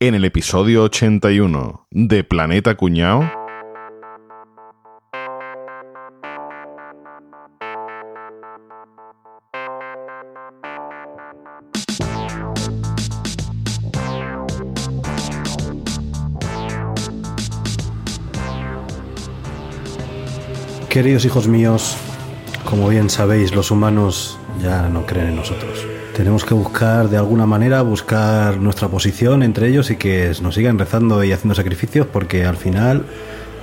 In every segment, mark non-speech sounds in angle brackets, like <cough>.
En el episodio 81 de Planeta Cuñao. Queridos hijos míos, como bien sabéis, los humanos ya no creen en nosotros. Tenemos que buscar de alguna manera, buscar nuestra posición entre ellos y que nos sigan rezando y haciendo sacrificios porque al final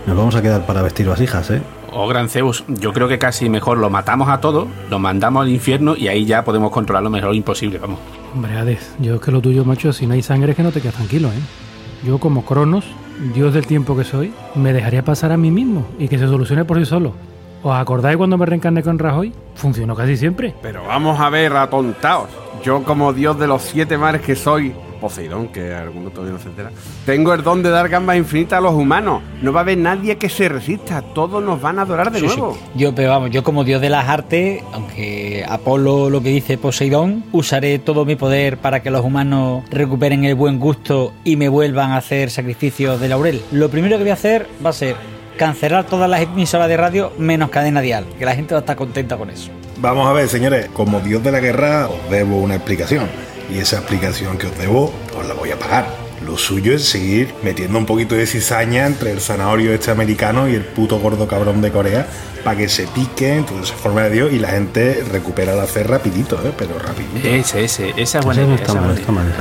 nos vamos a quedar para vestir vasijas, ¿eh? Oh, Gran Zeus, yo creo que casi mejor lo matamos a todos, lo mandamos al infierno y ahí ya podemos controlar lo mejor imposible, vamos. Hombre, Hades, yo es que lo tuyo, macho, si no hay sangre es que no te quedas tranquilo, ¿eh? Yo como Cronos, dios del tiempo que soy, me dejaría pasar a mí mismo y que se solucione por sí solo. ¿Os acordáis cuando me reencarné con Rajoy? Funcionó casi siempre. Pero vamos a ver, atontaos. Yo como dios de los siete mares que soy, Poseidón, que alguno todavía no se entera, tengo el don de dar gambas infinitas a los humanos. No va a haber nadie que se resista. Todos nos van a adorar de Sí, sí. nuevo. Yo, pero vamos, yo como dios de las artes, aunque Apolo lo que dice Poseidón, usaré todo mi poder para que los humanos recuperen el buen gusto y me vuelvan a hacer sacrificios de laurel. Lo primero que voy a hacer va a ser cancelar todas las emisoras de radio menos cadena dial, que la gente va a estar contenta con eso. Vamos a ver, señores, como dios de la guerra os debo una explicación. Y esa explicación que os debo, os la voy a pagar. Lo suyo es seguir metiendo un poquito de cizaña entre el zanahorio este americano y el puto gordo cabrón de Corea para que se pique, entonces se forma de Dios y la gente recupera la fe rapidito, ¿eh? pero rapidito. Ese, ese, esa es buena idea. está mal, está mal.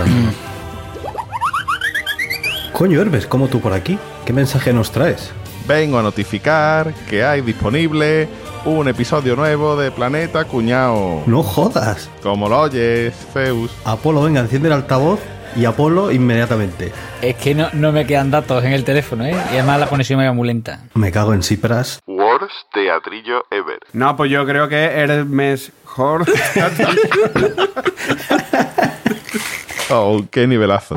Coño, Herbes, ¿cómo tú por aquí? ¿Qué mensaje nos traes? Vengo a notificar que hay disponible un episodio nuevo de Planeta Cuñao. No jodas. Como lo oyes, Zeus. Apolo, venga, enciende el altavoz y Apolo inmediatamente. Es que no, no me quedan datos en el teléfono, ¿eh? Y además la conexión me va muy lenta. Me cago en Cipras. Worst teatrillo ever. No, pues yo creo que eres mejor. <laughs> Oh, qué nivelazo.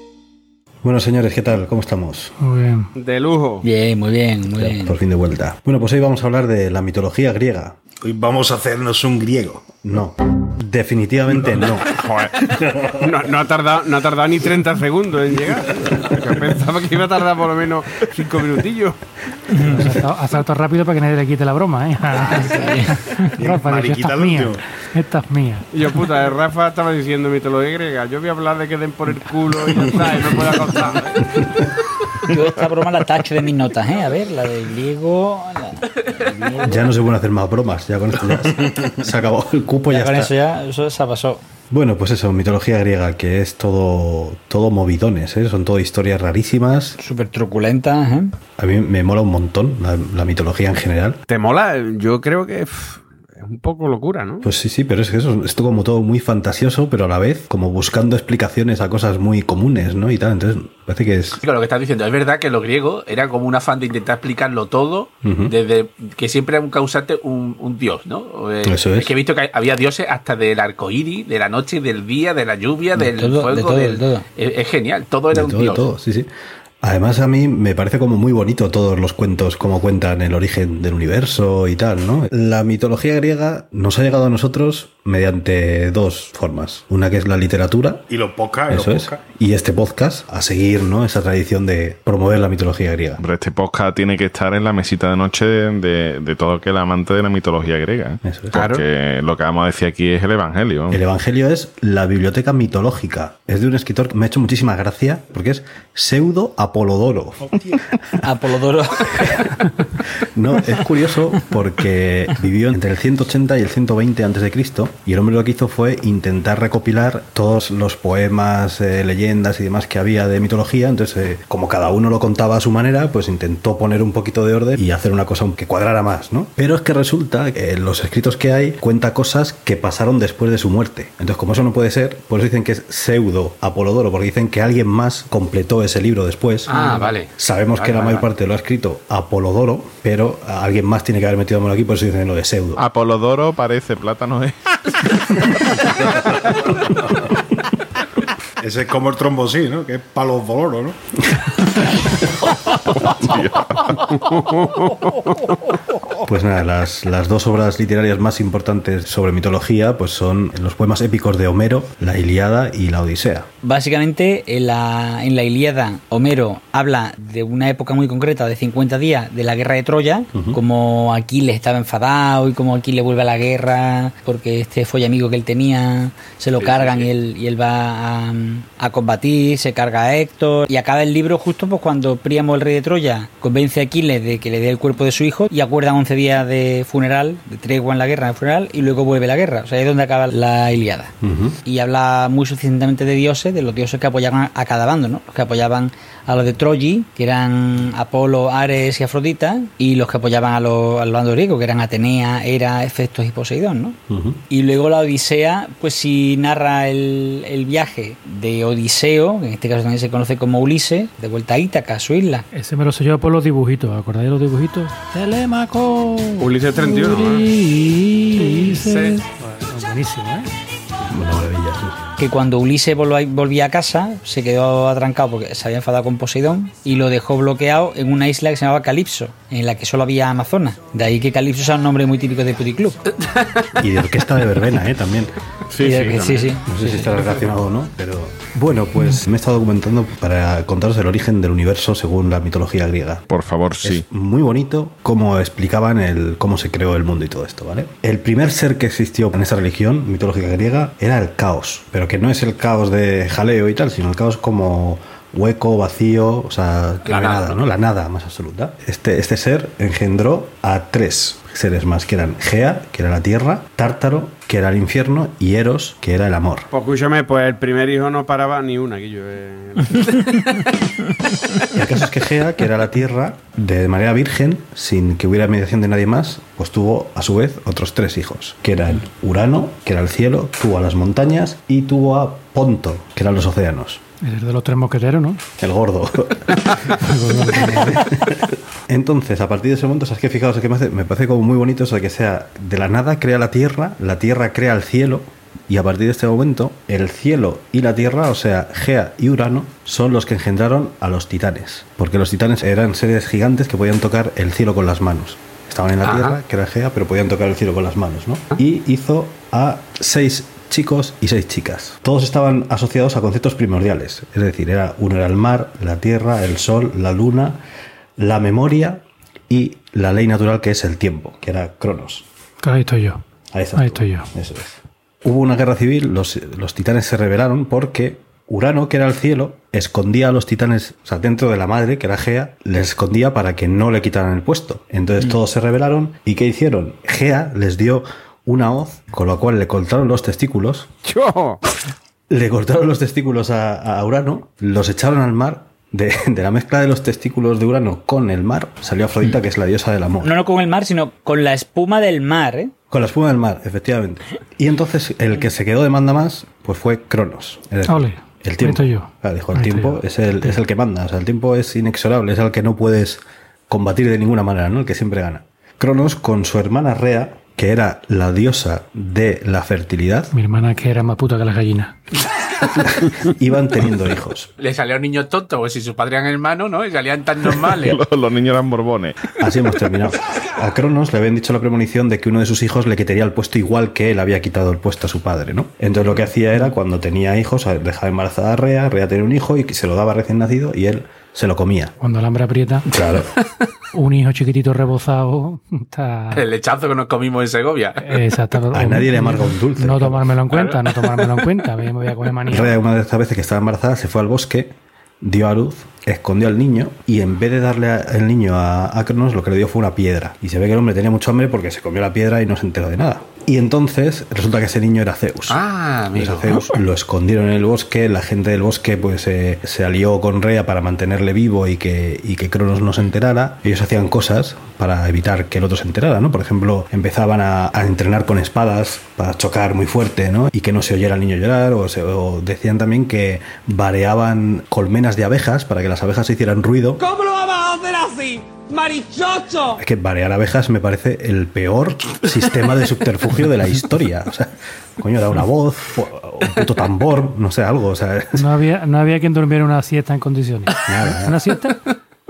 Bueno, señores, ¿qué tal? ¿Cómo estamos? Muy bien. De lujo. Bien, muy bien, muy bien. Por fin de vuelta. Bueno, pues hoy vamos a hablar de la mitología griega. Hoy vamos a hacernos un griego. No, definitivamente no. Joder. No, no ha tardado, no ha tardado ni 30 segundos en llegar. Yo pensaba que iba a tardar por lo menos 5 minutillos. Ha saltado, rápido para que nadie le quite la broma, ¿eh? Rafa, Mariquita esta es mía. Esta es mía. Y yo, puta, Rafa estaba diciendo mitología griega. Yo voy a hablar de que den por el culo y ya está, y me puedo. Yo esta broma la tacho de mis notas, ¿eh? A ver, la de griego... la- Ya no se pueden hacer más bromas. Ya con esto ya se- se acabó el cupo, ya, Ya con está. eso ya, eso se pasó. Bueno, pues eso, mitología griega, que es todo, todo movidones, ¿eh? son todo historias rarísimas. Súper truculenta, ¿eh? A mí me mola un montón la, la mitología en general. ¿Te mola? Yo creo que pff, es un poco locura, ¿no? Pues sí, sí, pero es que eso es como todo muy fantasioso, pero a la vez como buscando explicaciones a cosas muy comunes, ¿no? Y tal, entonces parece que es... Claro, lo que estás diciendo, es verdad que los griegos era como un afán de intentar explicarlo todo, desde que siempre era un causante un, un dios, ¿no? Eh, Eso es. que he visto que había dioses hasta del arco iris, de la noche, del día, de la lluvia, De del todo, fuego, de todo, del- de todo. Es, es genial, todo era de un dios. todo, sí, sí. Además a mí me parece como muy bonito todos los cuentos, como cuentan el origen del universo y tal, ¿no? La mitología griega nos ha llegado a nosotros mediante dos formas. Una que es la literatura, Y los podcasts, los eso es, y este podcast a seguir, ¿no? Esa tradición de promover la mitología griega. Hombre, este podcast tiene que estar en la mesita de noche de, de todo aquel amante de la mitología griega. ¿eh? Eso es. Porque lo que vamos a decir aquí es el Evangelio. El Evangelio es la biblioteca mitológica. Es de un escritor que me ha hecho muchísima gracia porque es pseudo Apolodoro. <laughs> Apolodoro. No, es curioso porque vivió entre el 180 y el 120 antes de Cristo Y el hombre lo que hizo fue intentar recopilar todos los poemas, eh, leyendas y demás que había de mitología. Entonces, eh, como cada uno lo contaba a su manera, pues intentó poner un poquito de orden y hacer una cosa que cuadrara más, ¿no? Pero es que resulta que en los escritos que hay cuenta cosas que pasaron después de su muerte. Entonces, como eso no puede ser, por eso dicen que es pseudo Apolodoro, porque dicen que alguien más completó ese libro después. Ah, vale. Sabemos Vale, que la vale, mayor vale. parte lo ha escrito Apolodoro, pero alguien más tiene que haber metido mano aquí, por eso dicen lo de pseudo. Apolodoro parece plátano, ¿eh? <laughs> Ese es como el trombosí, ¿no? Que es palo doloro, ¿no? Pues nada, las, las dos obras literarias más importantes sobre mitología pues son los poemas épicos de Homero, la Iliada y la Odisea. Básicamente, en la, en la Ilíada, Homero habla de una época muy concreta, de 50 días, de la guerra de Troya, como Aquiles estaba enfadado y como Aquiles vuelve a la guerra porque este fue amigo que él tenía, se lo Sí, cargan sí. Y, él, y él va a, a combatir, se carga a Héctor y acaba el libro justo pues cuando Príamo, el rey de Troya, convence a Aquiles de que le dé el cuerpo de su hijo y acuerdan 11 días de funeral, de tregua en la guerra, de funeral, y luego vuelve la guerra. O sea, ahí es donde acaba la Ilíada y habla muy suficientemente de dioses, de los dioses que apoyaban a cada bando, ¿no? Los que apoyaban a los de Troyi, que eran Apolo, Ares y Afrodita, y los que apoyaban a los, al bando griego, que eran Atenea, Hera, Hefestos y Poseidón, ¿no? Y luego la Odisea, pues si narra el, el viaje de Odiseo, que en este caso también se conoce como Ulises, de vuelta a Ítaca, a su isla. Ese me lo sé yo por los dibujitos. ¿Acordáis de los dibujitos? Telémaco. Ulises 31, ¿no? Ulises. Ulises. Bueno, buenísimo, ¿eh? Que cuando Ulises volv- volvía a casa se quedó atrancado porque se había enfadado con Poseidón y lo dejó bloqueado en una isla que se llamaba Calipso, en la que solo había Amazonas. De ahí que Calipso sea un nombre muy típico de Puticlub. Y de orquesta de verbena, ¿eh? También. Sí, sí, que- sí, también. sí. No sé si está relacionado o no, pero... Bueno, pues me he estado documentando para contaros el origen del universo según la mitología griega. Por favor, sí. Es muy bonito cómo explicaban el cómo se creó el mundo y todo esto, ¿vale? El primer ser que existió en esa religión mitológica griega era el caos, pero que no es el caos de jaleo y tal, sino el caos como hueco, vacío, o sea, que La nada, nada, ¿no? La nada más absoluta. Este, este ser engendró a tres seres más, que eran Gea, que era la tierra, Tártaro, que era el infierno, y Eros, que era el amor. Pues escúchame, pues el primer hijo no paraba ni una, Guillo. eh. <laughs> El caso es que Gea, que era la tierra, de manera virgen, sin que hubiera mediación de nadie más, pues tuvo a su vez otros tres hijos, que eran Urano, que era el cielo, tuvo a las montañas y tuvo a Ponto, que eran los océanos. Es de los tres mosqueteros, ¿no? El gordo. <laughs> Entonces, a partir de ese momento, ¿sabes qué? Fijaos, es que me, hace- me parece como muy bonito eso de que sea de la nada crea la tierra, la tierra crea el cielo, y a partir de este momento, el cielo y la tierra, o sea, Gea y Urano, son los que engendraron a los titanes. Porque los titanes eran seres gigantes que podían tocar el cielo con las manos. Estaban en la Ajá. tierra, que era Gea, pero podían tocar el cielo con las manos, ¿no? Y hizo a seis chicos y seis chicas. Todos estaban asociados a conceptos primordiales. Es decir, era, uno era el mar, la tierra, el sol, la luna, la memoria y la ley natural que es el tiempo, que era Cronos. Ahí estoy yo. Ahí, Ahí estoy yo. Eso es. Hubo una guerra civil, los, los titanes se rebelaron porque Urano, que era el cielo, escondía a los titanes, o sea, dentro de la madre, que era Gea, les escondía para que no le quitaran el puesto. Entonces todos se rebelaron y ¿qué hicieron? Gea les dio una hoz, con lo cual le cortaron los testículos, ¡Yo! le cortaron los testículos a, a Urano, los echaron al mar. De, de la mezcla de los testículos de Urano con el mar salió Afrodita, que es la diosa del amor. No, no con el mar, sino con la espuma del mar, ¿eh? Con la espuma del mar, efectivamente. Y entonces el que se quedó de manda más, pues fue Cronos. Ole, el tiempo. yo. Claro, dijo, el tiempo yo. es el, es el que manda. O sea, el tiempo es inexorable, es el que no puedes combatir de ninguna manera, ¿no? El que siempre gana. Cronos con su hermana Rea, que era la diosa de la fertilidad, Mi hermana que era más puta que la gallina. <laughs> iban teniendo hijos. Le salió un niño tonto, pues si sus padres eran hermanos, ¿no? Y salían tan normales. <laughs> Los, los niños eran borbones. Así hemos terminado. A Cronos le habían dicho la premonición de que uno de sus hijos le quitaría el puesto igual que él había quitado el puesto a su padre, ¿no? Entonces lo que hacía era cuando tenía hijos, dejaba embarazada a Rea, Rea tenía un hijo y se lo daba recién nacido y él se lo comía. Cuando el hambre aprieta, Claro. <laughs> un hijo chiquitito rebozado está... El lechazo que nos comimos en Segovia. Exacto. A nadie le amarga un dulce. No tomármelo en cuenta, no tomármelo en cuenta. Me voy a coger manía. Una de estas veces que estaba embarazada, se fue al bosque, dio a luz, escondió al niño y en vez de darle a- el niño a, a Cronos, lo que le dio fue una piedra. Y se ve que el hombre tenía mucho hambre porque se comió la piedra y no se enteró de nada. Y entonces resulta que ese niño era Zeus. Ah, Pues amigo. a Zeus lo escondieron en el bosque, la gente del bosque pues eh, se alió con Rea para mantenerle vivo y que, y que Cronos no se enterara. Ellos hacían cosas para evitar que el otro se enterara, ¿no? Por ejemplo, empezaban a, a entrenar con espadas para chocar muy fuerte, ¿no? Y que no se oyera al niño llorar, o, se- o decían también que vareaban colmenas de abejas para que las abejas hicieran ruido. ¿Cómo lo vamos a hacer así? ¡Marichocho! Es que varear abejas me parece el peor sistema de subterfugio de la historia. O sea, coño, da una voz, un puto tambor, no sé, algo. O sea, No había, no había quien durmiera una siesta en condiciones. nada. ¿Una siesta?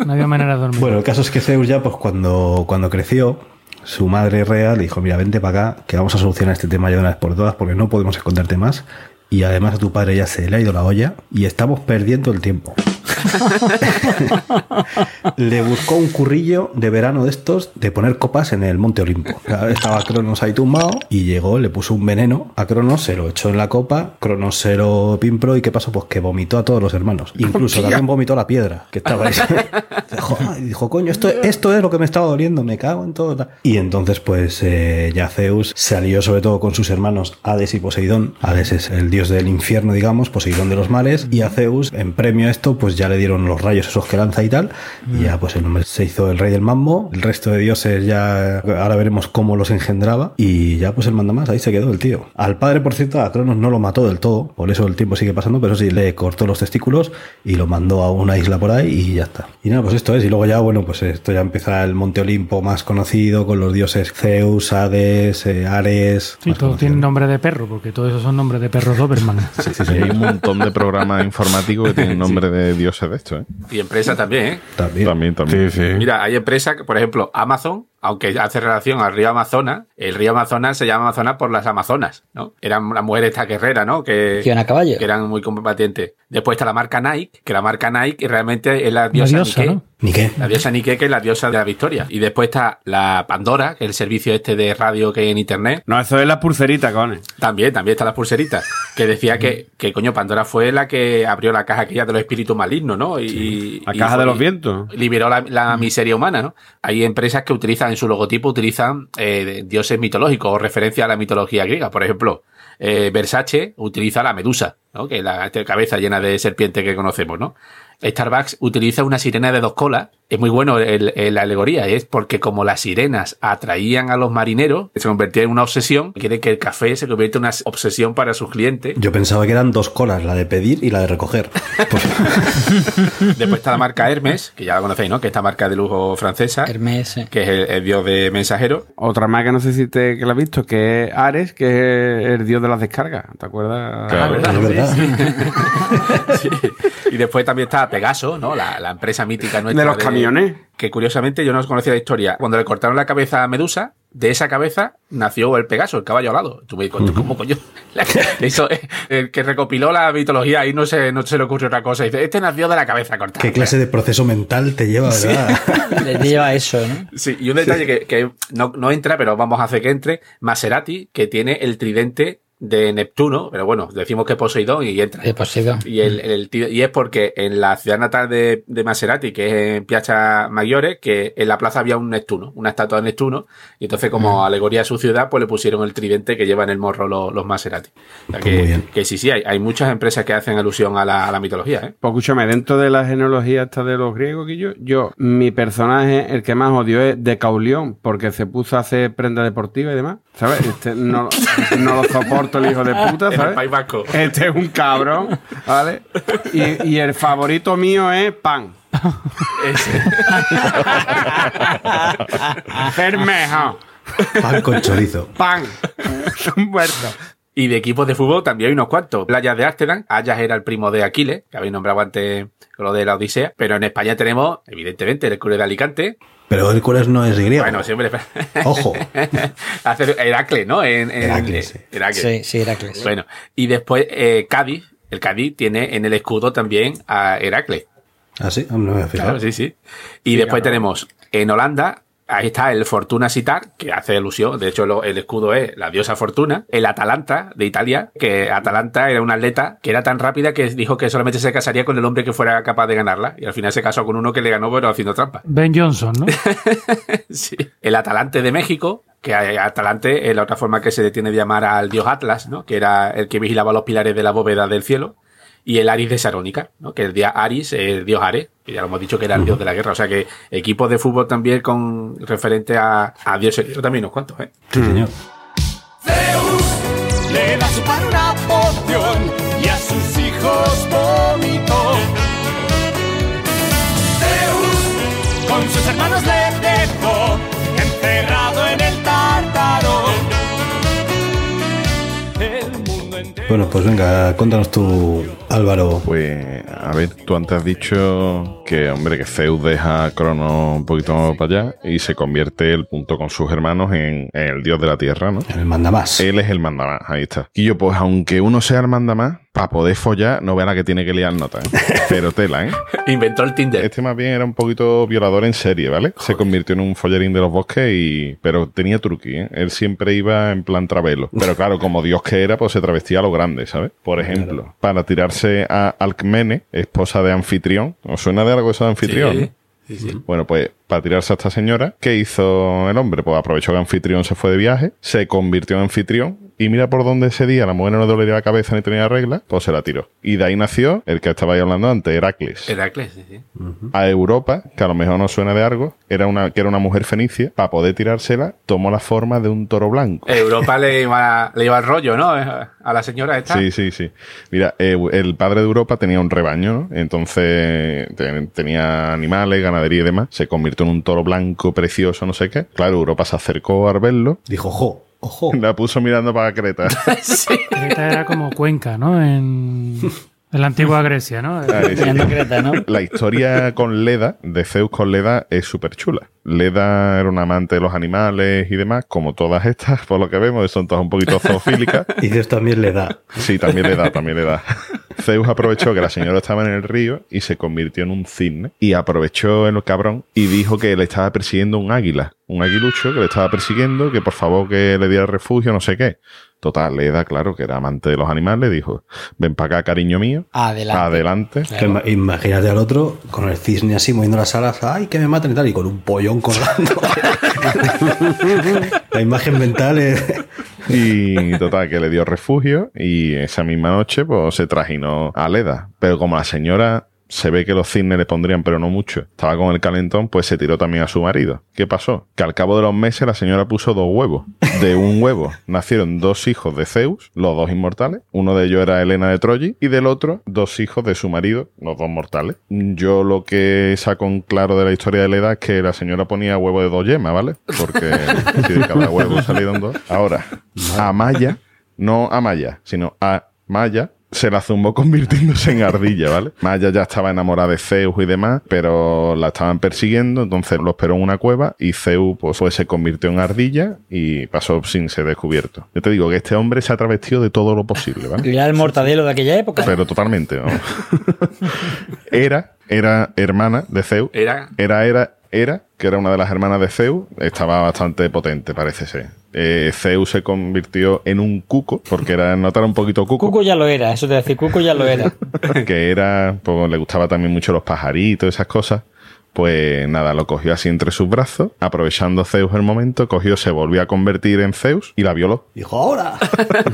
No había manera de dormir. Bueno, el caso es que Zeus ya, pues cuando, cuando creció, su madre Rea le dijo, mira, vente para acá, que vamos a solucionar este tema ya de una vez por todas, porque no podemos esconderte más. Y además a tu padre ya se le ha ido la olla y estamos perdiendo el tiempo. <laughs> le buscó un currillo de verano de estos de poner copas en el Monte Olimpo. Estaba Cronos ahí tumbado y llegó, le puso un veneno a Cronos, se lo echó en la copa, Cronos se lo pimpró y ¿qué pasó? Pues que vomitó a todos los hermanos. <laughs> Incluso también vomitó la piedra que estaba ahí. <laughs> dijo, coño, esto, esto es lo que me estaba doliendo, me cago en todo. Y entonces pues eh, ya Zeus se alió sobre todo con sus hermanos Hades y Poseidón. Hades es el dios del infierno, digamos, Poseidón de los mares. Y a Zeus, en premio a esto, pues ya le dieron los rayos esos que lanza y tal. Y ya pues el hombre se hizo el rey del mambo. El resto de dioses ya ahora veremos cómo los engendraba. Y ya pues el manda más, ahí se quedó el tío. Al padre, por cierto, a Cronos no lo mató del todo. Por eso el tiempo sigue pasando, pero sí le cortó los testículos y lo mandó a una isla por ahí y ya está. Y nada, pues esto es. Y luego ya, bueno, pues esto ya empieza el Monte Olimpo más conocido con los dioses Zeus, Hades, eh, Ares. sí, todos tienen nombre de perro, porque todos esos son nombres de perros Doberman. Sí, sí, sí, hay un montón de programas informáticos que tienen nombre de dioses de esto, ¿eh? Y empresa también, ¿eh? También. También, también. Mira, hay empresas, que, por ejemplo, Amazon, aunque hace relación al río Amazonas, el río Amazonas se llama Amazonas por las Amazonas, ¿no? Eran las mujeres esta guerrera, ¿no? Que, a caballo. que eran muy combatientes. Después está la marca Nike, que la marca Nike realmente es la diosa, diosa, Nike. ¿no? ¿Ni qué? La diosa Nike, que es la diosa de la victoria. Y después está la Pandora, que es el servicio este de radio que hay en internet. No, eso es la pulserita, cones. También, también están las pulseritas. Que decía que, que, coño, Pandora fue la que abrió la caja aquella de los espíritus malignos, ¿no? Y, La y caja fue- de los vientos. Liberó la, la miseria humana, ¿no? Hay empresas que utilizan en su logotipo, utilizan eh, dioses mitológicos o referencia a la mitología griega. Por ejemplo, eh, Versace utiliza la medusa, ¿no? Que es la cabeza llena de serpiente que conocemos, ¿no? Starbucks utiliza una sirena de dos colas. Es muy bueno el- el- la alegoría, es porque como las sirenas atraían a los marineros, se convertía en una obsesión, quiere que el café se convierta en una obsesión para sus clientes. Yo pensaba que eran dos colas, la de pedir y la de recoger. <laughs> Después está la marca Hermes, que ya la conocéis, ¿no? Que es esta marca de lujo francesa, Hermes. eh. que es el, el dios de mensajeros. Otra más que no sé si te que la has visto, que es Ares, que es el dios de las descargas. ¿Te acuerdas? Claro. ¿verdad? es <laughs> verdad. Sí. Y después también está Pegaso, ¿no? La, la empresa mítica nuestra. De los camiones. Que curiosamente yo no conocía la historia. Cuando le cortaron la cabeza a Medusa, de esa cabeza nació el Pegaso, el caballo alado. Tú me dices, ¿cómo coño? <laughs> Eso, eh, el que recopiló la mitología y no se, no se le ocurrió otra cosa. Dice, este nació de la cabeza cortada. ¿Qué clase de proceso mental te lleva, verdad? <laughs> Le lleva eso, ¿no? Sí, y un detalle que, que no, no entra, pero vamos a hacer que entre, Maserati, que tiene el tridente de Neptuno, pero bueno, decimos que Poseidón y entra. De Poseidón. Y, el, el tío- y es porque en la ciudad natal de, de Maserati, que es en Piazza Maggiore, que en la plaza había un Neptuno, una estatua de Neptuno, y entonces como alegoría a su ciudad, pues le pusieron el tridente que llevan en el morro los, los Maserati. O sea Pues muy que, bien. que sí, sí, hay, hay muchas empresas que hacen alusión a la, a la mitología, ¿eh? Pues escúchame, dentro de la genealogía esta de los griegos que yo, yo, mi personaje, el que más odio es Decaulión, porque se puso a hacer prenda deportiva y demás. ¿Sabes? Este, no, no lo soporto el hijo de puta, En el ¿sabes? País Vasco. Este es un cabrón, ¿vale? Y, y el favorito mío es pan. Ese. Bermeja. Pan con chorizo. Pan. Muerto. Y de equipos de fútbol también hay unos cuantos. Playas de Ámsterdam, Ayas era el primo de Aquiles, que habéis nombrado antes con lo de la Odisea. Pero en España tenemos, evidentemente, el Club de Alicante. Pero Hércules no es griego. Bueno, siempre. <laughs> Ojo. Hace Heracles, ¿no? En, en- Heracles, sí. Heracles. Sí, sí, Heracles. Bueno, y después eh, Cádiz. El Cádiz tiene en el escudo también a Heracles. ¿Ah, sí? No me había fijado. Claro, sí, sí. Y después tenemos en Holanda ahí está el Fortuna Sitar, que hace ilusión. De hecho, lo- el escudo es la diosa Fortuna. El Atalanta de Italia, que Atalanta era una atleta que era tan rápida que dijo que solamente se casaría con el hombre que fuera capaz de ganarla. Y al final se casó con uno que le ganó, pero haciendo trampa. Ben Johnson, ¿no? <laughs> Sí. El Atalante de México, que Atalante es la otra forma que se detiene de llamar al dios Atlas, ¿no? Que era el que vigilaba los pilares de la bóveda del cielo. Y el Aris de Sarónica, ¿no? Que el día Aris, el dios Ares, que ya lo hemos dicho que era el dios de la guerra. O sea que equipos de fútbol también con referente a, a dioses. Yo también unos cuantos, ¿eh? Sí, señor. Zeus le da su padre una poción y a sus hijos vómito. Zeus con sus hermanos le dejó Bueno, pues venga, cuéntanos tú, Álvaro. Pues, a ver, tú antes has dicho que, hombre, que Zeus deja a Crono un poquito para allá y se convierte él, junto con sus hermanos, en, en el dios de la tierra, ¿no? El manda más. Él es el mandamás, ahí está. Y yo, pues, aunque uno sea el mandamás, para poder follar, no vea la que tiene que liar nota, ¿eh? <laughs> Pero tela, ¿eh? Inventó el Tinder. Este más bien era un poquito violador en serie, ¿vale? Se convirtió en un follarín de los bosques y... Pero tenía truqui, ¿eh? Él siempre iba en plan travelo. Pero claro, como Dios que era, pues se travestía a lo grande, ¿sabes? Por ejemplo, para tirarse a Alcmene, esposa de Anfitrión. ¿Os suena de algo eso de Anfitrión? Sí, sí, sí. Bueno, pues para tirarse a esta señora, ¿qué hizo el hombre? Pues aprovechó que Anfitrión se fue de viaje, se convirtió en anfitrión y mira por dónde ese día la mujer no le dolía la cabeza ni tenía regla, pues se la tiró. Y de ahí nació el que estabais hablando antes, Heracles. Heracles, sí, sí. A Europa, que a lo mejor no suena de algo, era una, que era una mujer fenicia, para poder tirársela, tomó la forma de un toro blanco. Europa le iba, le iba el rollo, ¿no? A la señora esta. Sí, sí, sí. Mira, eh, el padre de Europa tenía un rebaño, ¿no? Entonces te- tenía animales, ganadería y demás. Se convirtió en un toro blanco precioso, no sé qué. Claro, Europa se acercó a verlo, Dijo, ojo, ojo. la puso mirando para Creta. <laughs> Sí. Creta era como Cuenca, ¿no? En, en la antigua Grecia, ¿no? Ahí sí. Mirando Creta, ¿no? La historia con Leda, de Zeus con Leda, es súper chula. Leda era una amante de los animales y demás, como todas estas, por lo que vemos, son todas un poquito zoofílicas. <laughs> Y Dios también le da. Sí, también le da, también le da. Zeus aprovechó que la señora estaba en el río y se convirtió en un cisne. Y aprovechó el cabrón y dijo que le estaba persiguiendo un águila. Un aguilucho que le estaba persiguiendo, que por favor que le diera refugio, no sé qué. Total, le da claro que era amante de los animales, dijo, ven para acá, cariño mío. Adelante. Adelante. Imagínate al otro con el cisne así moviendo las alas, ay, que me maten y tal, y con un pollón colgando. <laughs> <laughs> La imagen mental es. <laughs> Y total, que le dio refugio y esa misma noche pues se trajinó a Leda. Pero como la señora se ve que los cisnes le pondrían, pero no mucho, estaba con el calentón, pues se tiró también a su marido. ¿Qué pasó? Que al cabo de los meses la señora puso dos huevos. De un huevo nacieron dos hijos de Zeus, los dos inmortales. Uno de ellos era Helena de Troya y del otro dos hijos de su marido, los dos mortales. Yo lo que saco en claro de la historia de Leda es que la señora ponía huevo de dos yemas, ¿vale? Porque <laughs> si de cada huevo salieron dos. Ahora, a Maya, no a Maya, sino a Maya, se la zumbó convirtiéndose en ardilla, ¿vale? <laughs> Maya ya estaba enamorada de Zeus y demás, pero la estaban persiguiendo, entonces lo esperó en una cueva y Zeus pues, pues, se convirtió en ardilla y pasó sin ser descubierto. Yo te digo que este hombre se ha travestido de todo lo posible, ¿vale? <laughs> Era el mortadelo de aquella época. Pero totalmente, ¿no? <laughs> Era, era hermana de Zeus. Era. Era, era, era, que era una de las hermanas de Zeus. Estaba bastante potente, parece ser. Eh, Zeus se convirtió en un cuco, porque era, notar un poquito cuco. Cuco ya lo era, eso te decir, Cuco ya lo era. <laughs> que era, pues le gustaba también mucho los pajaritos, esas cosas. Pues nada, lo cogió así entre sus brazos, aprovechando Zeus el momento, cogió, se volvió a convertir en Zeus y la violó. Dijo, ahora.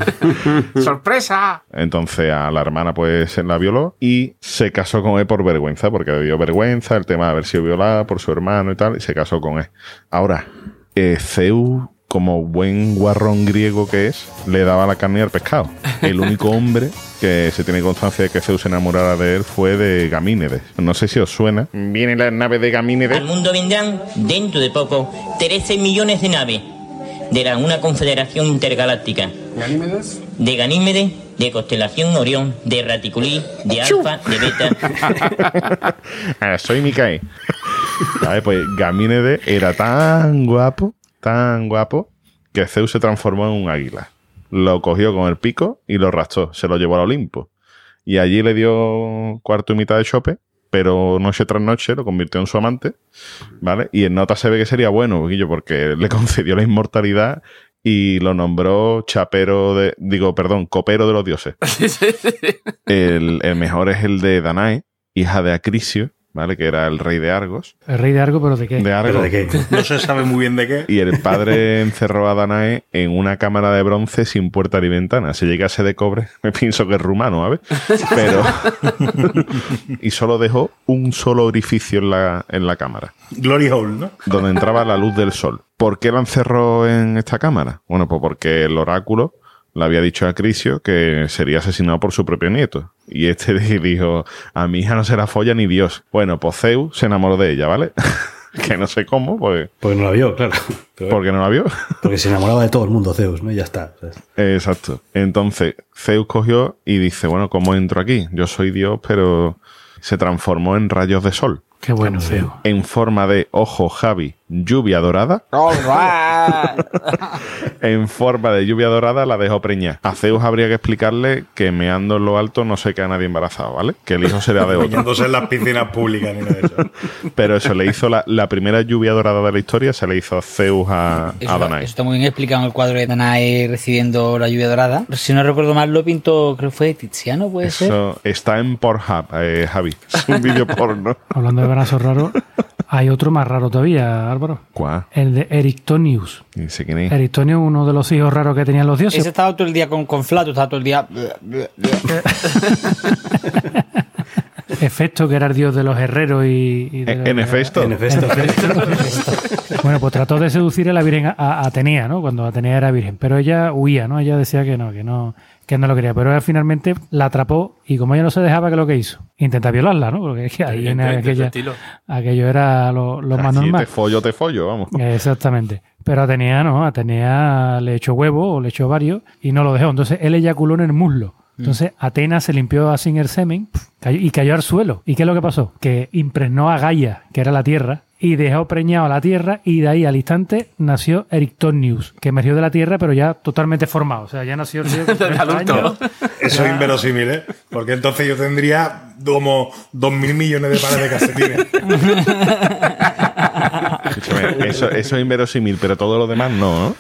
<laughs> ¡Sorpresa! Entonces a la hermana pues se la violó y se casó con él por vergüenza, porque le dio vergüenza el tema de haber sido violada por su hermano y tal, y se casó con él. Ahora, eh, Zeus, como buen guarrón griego que es, le daba la carne al pescado. El único hombre que se tiene constancia de que Zeus se enamorara de él fue de Gamínedes. No sé si os suena. Viene la nave de Gamínedes. Al mundo vendrán, dentro de poco, 13 millones de naves de la, una confederación intergaláctica. ¿Ganímedes? De Ganímedes, de Constelación Orión, de Raticulí, de Alfa, de Beta. <laughs> Ah, soy Micae. ¿Sabes? Pues Gamínedes era tan guapo, tan guapo, que Zeus se transformó en un águila. Lo cogió con el pico y lo arrastró. Se lo llevó al Olimpo. Y allí le dio cuarto y mitad de chope, esperó noche tras noche, lo convirtió en su amante, ¿vale? Y en nota se ve que sería bueno, porque le <laughs> concedió la inmortalidad y lo nombró chapero de, digo, perdón, copero de los dioses. <laughs> El, el mejor es el de Danae, hija de Acrisio, ¿vale? Que era el rey de Argos. El rey de Argo, pero ¿de qué? De Argos. ¿Pero de qué? <laughs> No se sabe muy bien de qué. Y el padre encerró a Danae en una cámara de bronce sin puerta ni ventana. Si llegase de cobre, <laughs> me pienso que es rumano, ¿sabes? Pero. <laughs> y solo dejó un solo orificio en la, en la cámara, Glory Hole, ¿no? donde entraba la luz del sol. ¿Por qué la encerró en esta cámara? Bueno, pues porque el oráculo le había dicho a Crisio que sería asesinado por su propio nieto. Y este <laughs> dijo: A mi hija no se la folla ni Dios. Bueno, pues Zeus se enamoró de ella, ¿vale? <laughs> que no sé cómo, pues. Porque no la vio, claro. Pero- Porque no la vio. <laughs> Porque se enamoraba de todo el mundo, Zeus, ¿no? Y ya está. ¿sabes? Exacto. Entonces, Zeus cogió y dice, bueno, ¿cómo entro aquí? Yo soy Dios, pero se transformó en rayos de sol. Qué bueno, feo. En forma de ojo Javi, lluvia dorada. <laughs> En forma de lluvia dorada la dejó preñar. A Zeus habría que explicarle que meando en lo alto no se queda nadie embarazado, ¿vale? Que el hijo será de otro. Bañándose en las piscinas públicas ni nada de eso. Pero eso le hizo la, la primera lluvia dorada de la historia, se le hizo a Zeus a, Eso, a Danae. eso está muy bien explicado en el cuadro de Danae recibiendo la lluvia dorada. Si no recuerdo mal, lo pintó, creo que fue Tiziano, puede ser. Eso está en Pornhub, eh, Javi. Es un vídeo porno. Hablando de brazos raros, hay otro más raro todavía, Álvaro. ¿Cuál? El de Erictonius. Ni sé quién es. Erictonius, uno de los hijos raros que tenían los dioses. Ese estaba todo el día con, con flato, estaba todo el día. <laughs> Efecto, que era el dios de los herreros y, y de En- en Hefesto. En efecto. Bueno, pues trató de seducir a la Virgen a- a Atenea, ¿no? Cuando Atenea era virgen. Pero ella huía, ¿no? Ella decía que no, que no, que no lo quería. Pero ella finalmente la atrapó y como ella no se dejaba, ¿qué es lo que hizo? Intenta violarla, ¿no? Porque es que ahí en aquella, estilo. aquello era lo, lo más normal. te follo, te follo, vamos. Exactamente. Pero Atenea no, Atenea le echó huevo o le echó varios y no lo dejó. Entonces él eyaculó en el muslo. Entonces Atenas se limpió así en el semen y cayó al suelo. ¿Y qué es lo que pasó? Que impregnó a Gaia, que era la tierra, y dejó preñado a la tierra y de ahí al instante nació Erictonius, que emergió de la tierra pero ya totalmente formado. O sea, ya nació el tío con 30 adulto. años. Eso es inverosímil, ¿eh? Porque entonces yo tendría como dos mil millones de pares de calcetines. <laughs> Escúchame, <laughs> eso, eso es inverosímil, pero todo lo demás no, ¿no?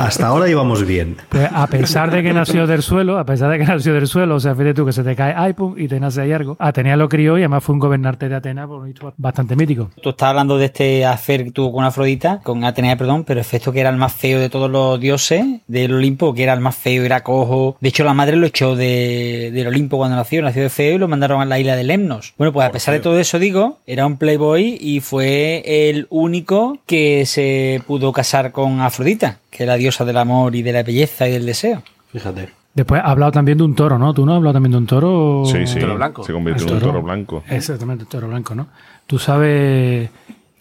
Hasta ahora íbamos bien. Pues a pesar de que nació del suelo, a pesar de que nació del suelo, o sea, fíjate tú que se te cae ay, pum, y te nace ahí algo. Atenea lo crió y además fue un gobernante de Atenas, por un bastante mítico. Tú estás hablando de este afer que tuvo con Afrodita, con Atenea, perdón, pero Efecto que era el más feo de todos los dioses del Olimpo, que era el más feo, era cojo. De hecho, la madre lo echó de, del Olimpo cuando nació, nació de feo y lo mandaron a la isla de Lemnos. Bueno, pues a pesar de todo eso, digo, era un playboy y fue el único que se pudo casar con Afrodita, que es la diosa del amor y de la belleza y del deseo. Fíjate. Después ha hablado también de un toro, ¿no? ¿Tú no has hablado también de un toro? Sí, sí. Toro blanco. Se convirtió en El un toro. blanco. Exactamente, el toro blanco, ¿no? Tú sabes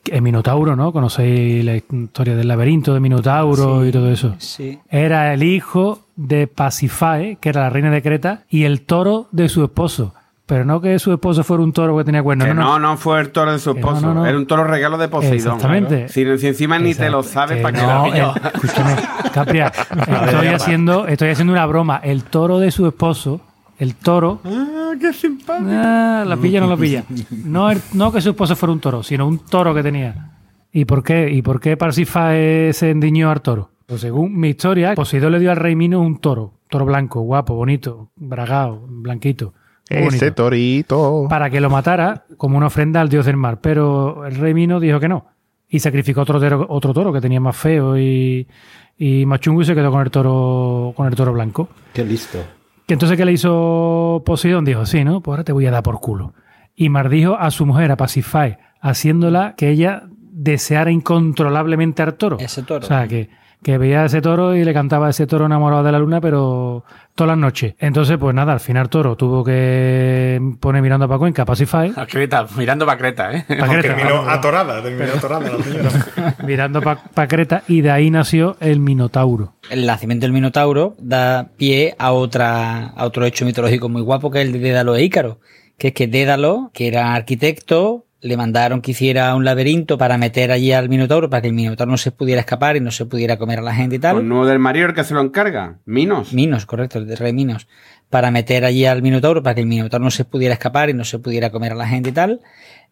que el Minotauro, ¿no? Conocéis la historia del laberinto de Minotauro y todo eso. Sí. Era el hijo de Pasifae, que era la reina de Creta, y el toro de su esposo. Pero no que su esposo fuera un toro que tenía cuernos, Que no, no, no. no fue el toro de su Que no, esposo. no, no. Era un toro regalo de Poseidón. Exactamente. Si, si encima ni te lo sabes, que ¿para no, lo el- escúchame, Capria, <laughs> estoy haciendo, estoy haciendo una broma. El toro de su esposo, el toro. Ah, qué simpático. Ah, la pilla o no la pilla. No, el- no que su esposo fuera un toro, sino un toro que tenía. ¿Y por qué? ¿Y por qué Parsifae se endiñó al toro? Pues según mi historia, Poseidón le dio al rey Minos un toro. Toro blanco, guapo, bonito, bragado, blanquito. Ese torito. Para que lo matara como una ofrenda al dios del mar. Pero el rey Minos dijo que no. Y sacrificó otro toro, otro toro que tenía más feo y, y más chungo y se quedó con el toro, con el toro blanco. Qué listo. Que entonces, ¿qué le hizo Poseidón? Dijo, sí, ¿no? Pues ahora te voy a dar por culo. Y maldijo a su mujer, a Pasifae, haciéndola que ella deseara incontrolablemente al toro. Ese toro. O sea, que, que veía a ese toro y le cantaba a ese toro enamorado de la luna, pero todas las noches. Entonces, pues nada, al final toro tuvo que poner mirando para Cuenca, a Pasifae, A Creta, mirando para Creta, ¿eh? pa' Creta, Terminó atorada, terminó atorada la señora. <laughs> mirando para Creta, y de ahí nació el Minotauro. El nacimiento del Minotauro da pie a otra a otro hecho mitológico muy guapo que es el de Dédalo e Ícaro. Que es que Dédalo, que era arquitecto, le mandaron que hiciera un laberinto para meter allí al Minotauro, para que el Minotauro no se pudiera escapar y no se pudiera comer a la gente y tal. Con nuevo del Mario el que se lo encarga. Minos. Minos, correcto, el de Rey Minos. Para meter allí al Minotauro, para que el Minotauro no se pudiera escapar y no se pudiera comer a la gente y tal.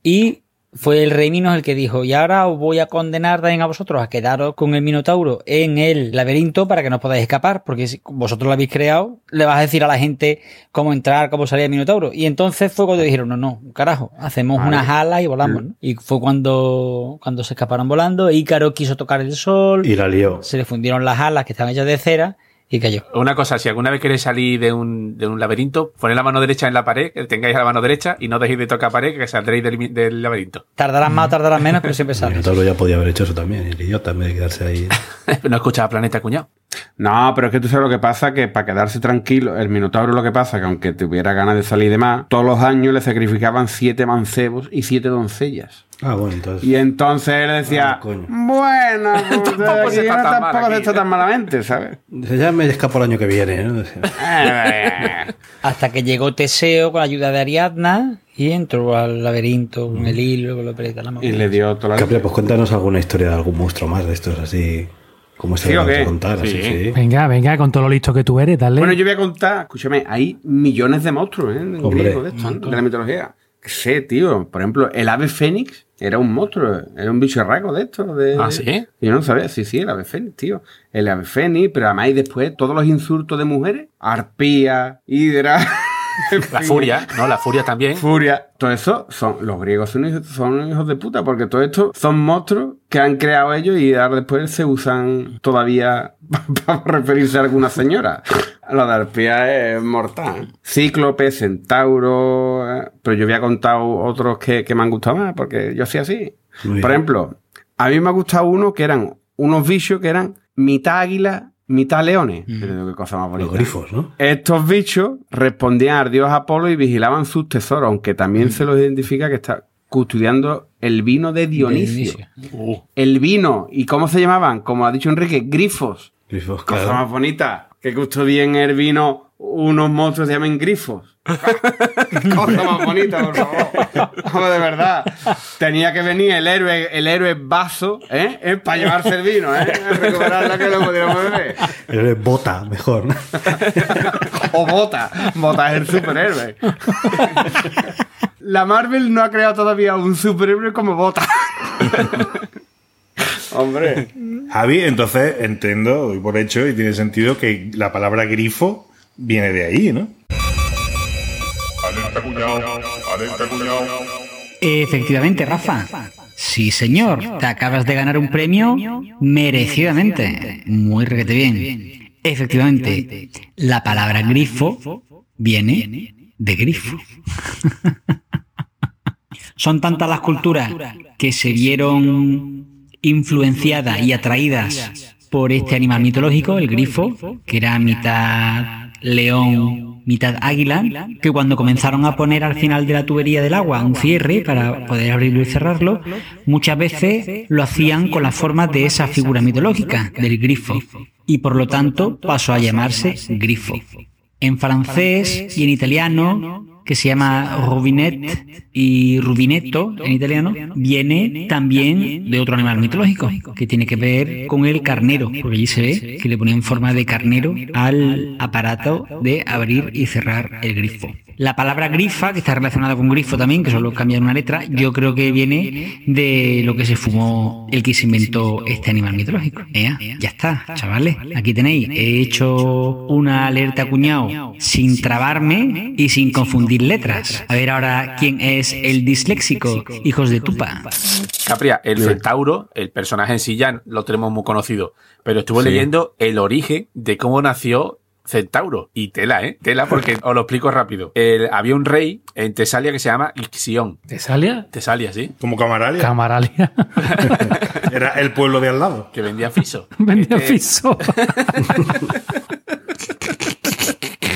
Y fue el Rey Minos el que dijo, y ahora os voy a condenar también a vosotros a quedaros con el Minotauro en el laberinto para que no podáis escapar, porque si vosotros lo habéis creado, le vas a decir a la gente cómo entrar, cómo salir el Minotauro. Y entonces fue cuando dijeron, no, no, carajo, hacemos Vale. unas alas y volamos. ¿no? Y fue cuando, cuando se escaparon volando, Ícaro quiso tocar el sol, Y la lió. se le fundieron las alas que estaban hechas de cera y cayó. Una cosa, si alguna vez queréis salir de un, de un laberinto, poned la mano derecha en la pared, que tengáis la mano derecha y no dejéis de tocar pared, que saldréis del, del laberinto. Tardarás más o tardarás menos, pero siempre <laughs> El sales. Minotauro ya podía haber hecho eso también, el idiota, en vez de quedarse ahí. <laughs> no escuchaba Planeta Cuñado. No, pero es que tú sabes lo que pasa, que para quedarse tranquilo, el Minotauro lo que pasa, que aunque tuviera ganas de salir de más, todos los años le sacrificaban siete mancebos y siete doncellas. Ah, bueno, entonces. Y entonces él decía, Ah, coño. bueno, <laughs> pues Tampoco se está no tan tampoco se aquí". está tan malamente, ¿sabes? Ya me escapo el año que viene. ¿no? Decía, Eh, <laughs> Hasta que llegó Teseo con la ayuda de Ariadna y entró al laberinto con el hilo, con la perita, la y le dio toda la... Capri, pues cuéntanos alguna historia de algún monstruo más de estos así. Como este ¿Sí que o vamos qué? a contar, así, Sí. sí. Venga, venga, con todo lo listo que tú eres, dale. Bueno, yo voy a contar, escúchame, hay millones de monstruos, ¿eh? En Hombre, griego de, esto, ¿eh? de la mitología. Sé, tío. Por ejemplo, el ave fénix era un monstruo, era un bicho raro de estos. De, ¿Ah, sí? Yo no sabía, sí, sí, el ave fénix, tío. El ave fénix, pero además y después todos los insultos de mujeres. Arpía, hidra. <laughs> La furia, ¿no? La furia también. Furia. Todo eso son, los griegos son hijos, son hijos de puta, porque todo esto son monstruos que han creado ellos y ahora después se usan todavía <laughs> para referirse a alguna señora. Lo de arpía es mortal. Cíclope, centauro. eh, Pero yo voy a contar otros que, que me han gustado más, porque yo soy así. Muy Por bien. ejemplo, a mí me ha gustado uno que eran unos bichos que eran mitad águila, mitad leones. Pero qué cosa más bonita. Los grifos, ¿no? Estos bichos respondían al dios Apolo y vigilaban sus tesoros, aunque también se los identifica que está custodiando el vino de Dionisio. Uh, El vino, ¿y cómo se llamaban? Como ha dicho Enrique, grifos. Grifos, Cosa claro. más bonita. Que custodien el vino unos monstruos que se llaman grifos. <laughs> Cosa más bonita, por favor. <laughs> Vamos, de verdad. Tenía que venir el héroe, el héroe vaso, ¿eh? ¿Eh? Para llevarse el vino, ¿eh? Recuperarla que lo pudiéramos beber. Eres bota, mejor. ¿no? <laughs> O Bota. Bota es el superhéroe. La Marvel no ha creado todavía un superhéroe como Bota. <laughs> Hombre. Javi, entonces entiendo, doy por hecho y tiene sentido que la palabra grifo viene de ahí, ¿no? Alerta cuñado, alerta cuñado. Efectivamente, Rafa. Sí, señor. Te acabas de ganar un premio merecidamente. Muy requete bien. Efectivamente, la palabra grifo viene de grifo. <laughs> Son tantas las culturas que se vieron influenciadas y atraídas por este animal mitológico, el grifo, que era mitad león, mitad águila, que cuando comenzaron a poner al final de la tubería del agua un cierre para poder abrirlo y cerrarlo, muchas veces lo hacían con la forma de esa figura mitológica, del grifo, y por lo tanto pasó a llamarse grifo. En francés y en italiano, que se llama rubinet y rubinetto en italiano, viene también de otro animal mitológico, que tiene que ver con el carnero, porque allí se ve que le ponían forma de carnero al aparato de abrir y cerrar el grifo. La palabra grifa, que está relacionada con grifo también, que solo cambia una letra, yo creo que viene de lo que se fumó el que se inventó este animal mitológico. Ea, ya está, chavales. Aquí tenéis. He hecho una alerta cuñado sin trabarme y sin confundir letras. A ver ahora quién es el disléxico, hijos de tupa. Capria, el centauro, el personaje en sí ya lo tenemos muy conocido, pero estuve Sí. leyendo el origen de cómo nació Centauro. Y tela, ¿eh? Tela, porque os lo explico rápido. El- había un rey en Tesalia que se llama Ixión. ¿Tesalia? Tesalia, sí. Como Camaralia. Camaralia. <laughs> Era el pueblo de al lado. Que vendía fiso. <laughs> Vendía Este- fiso. <laughs>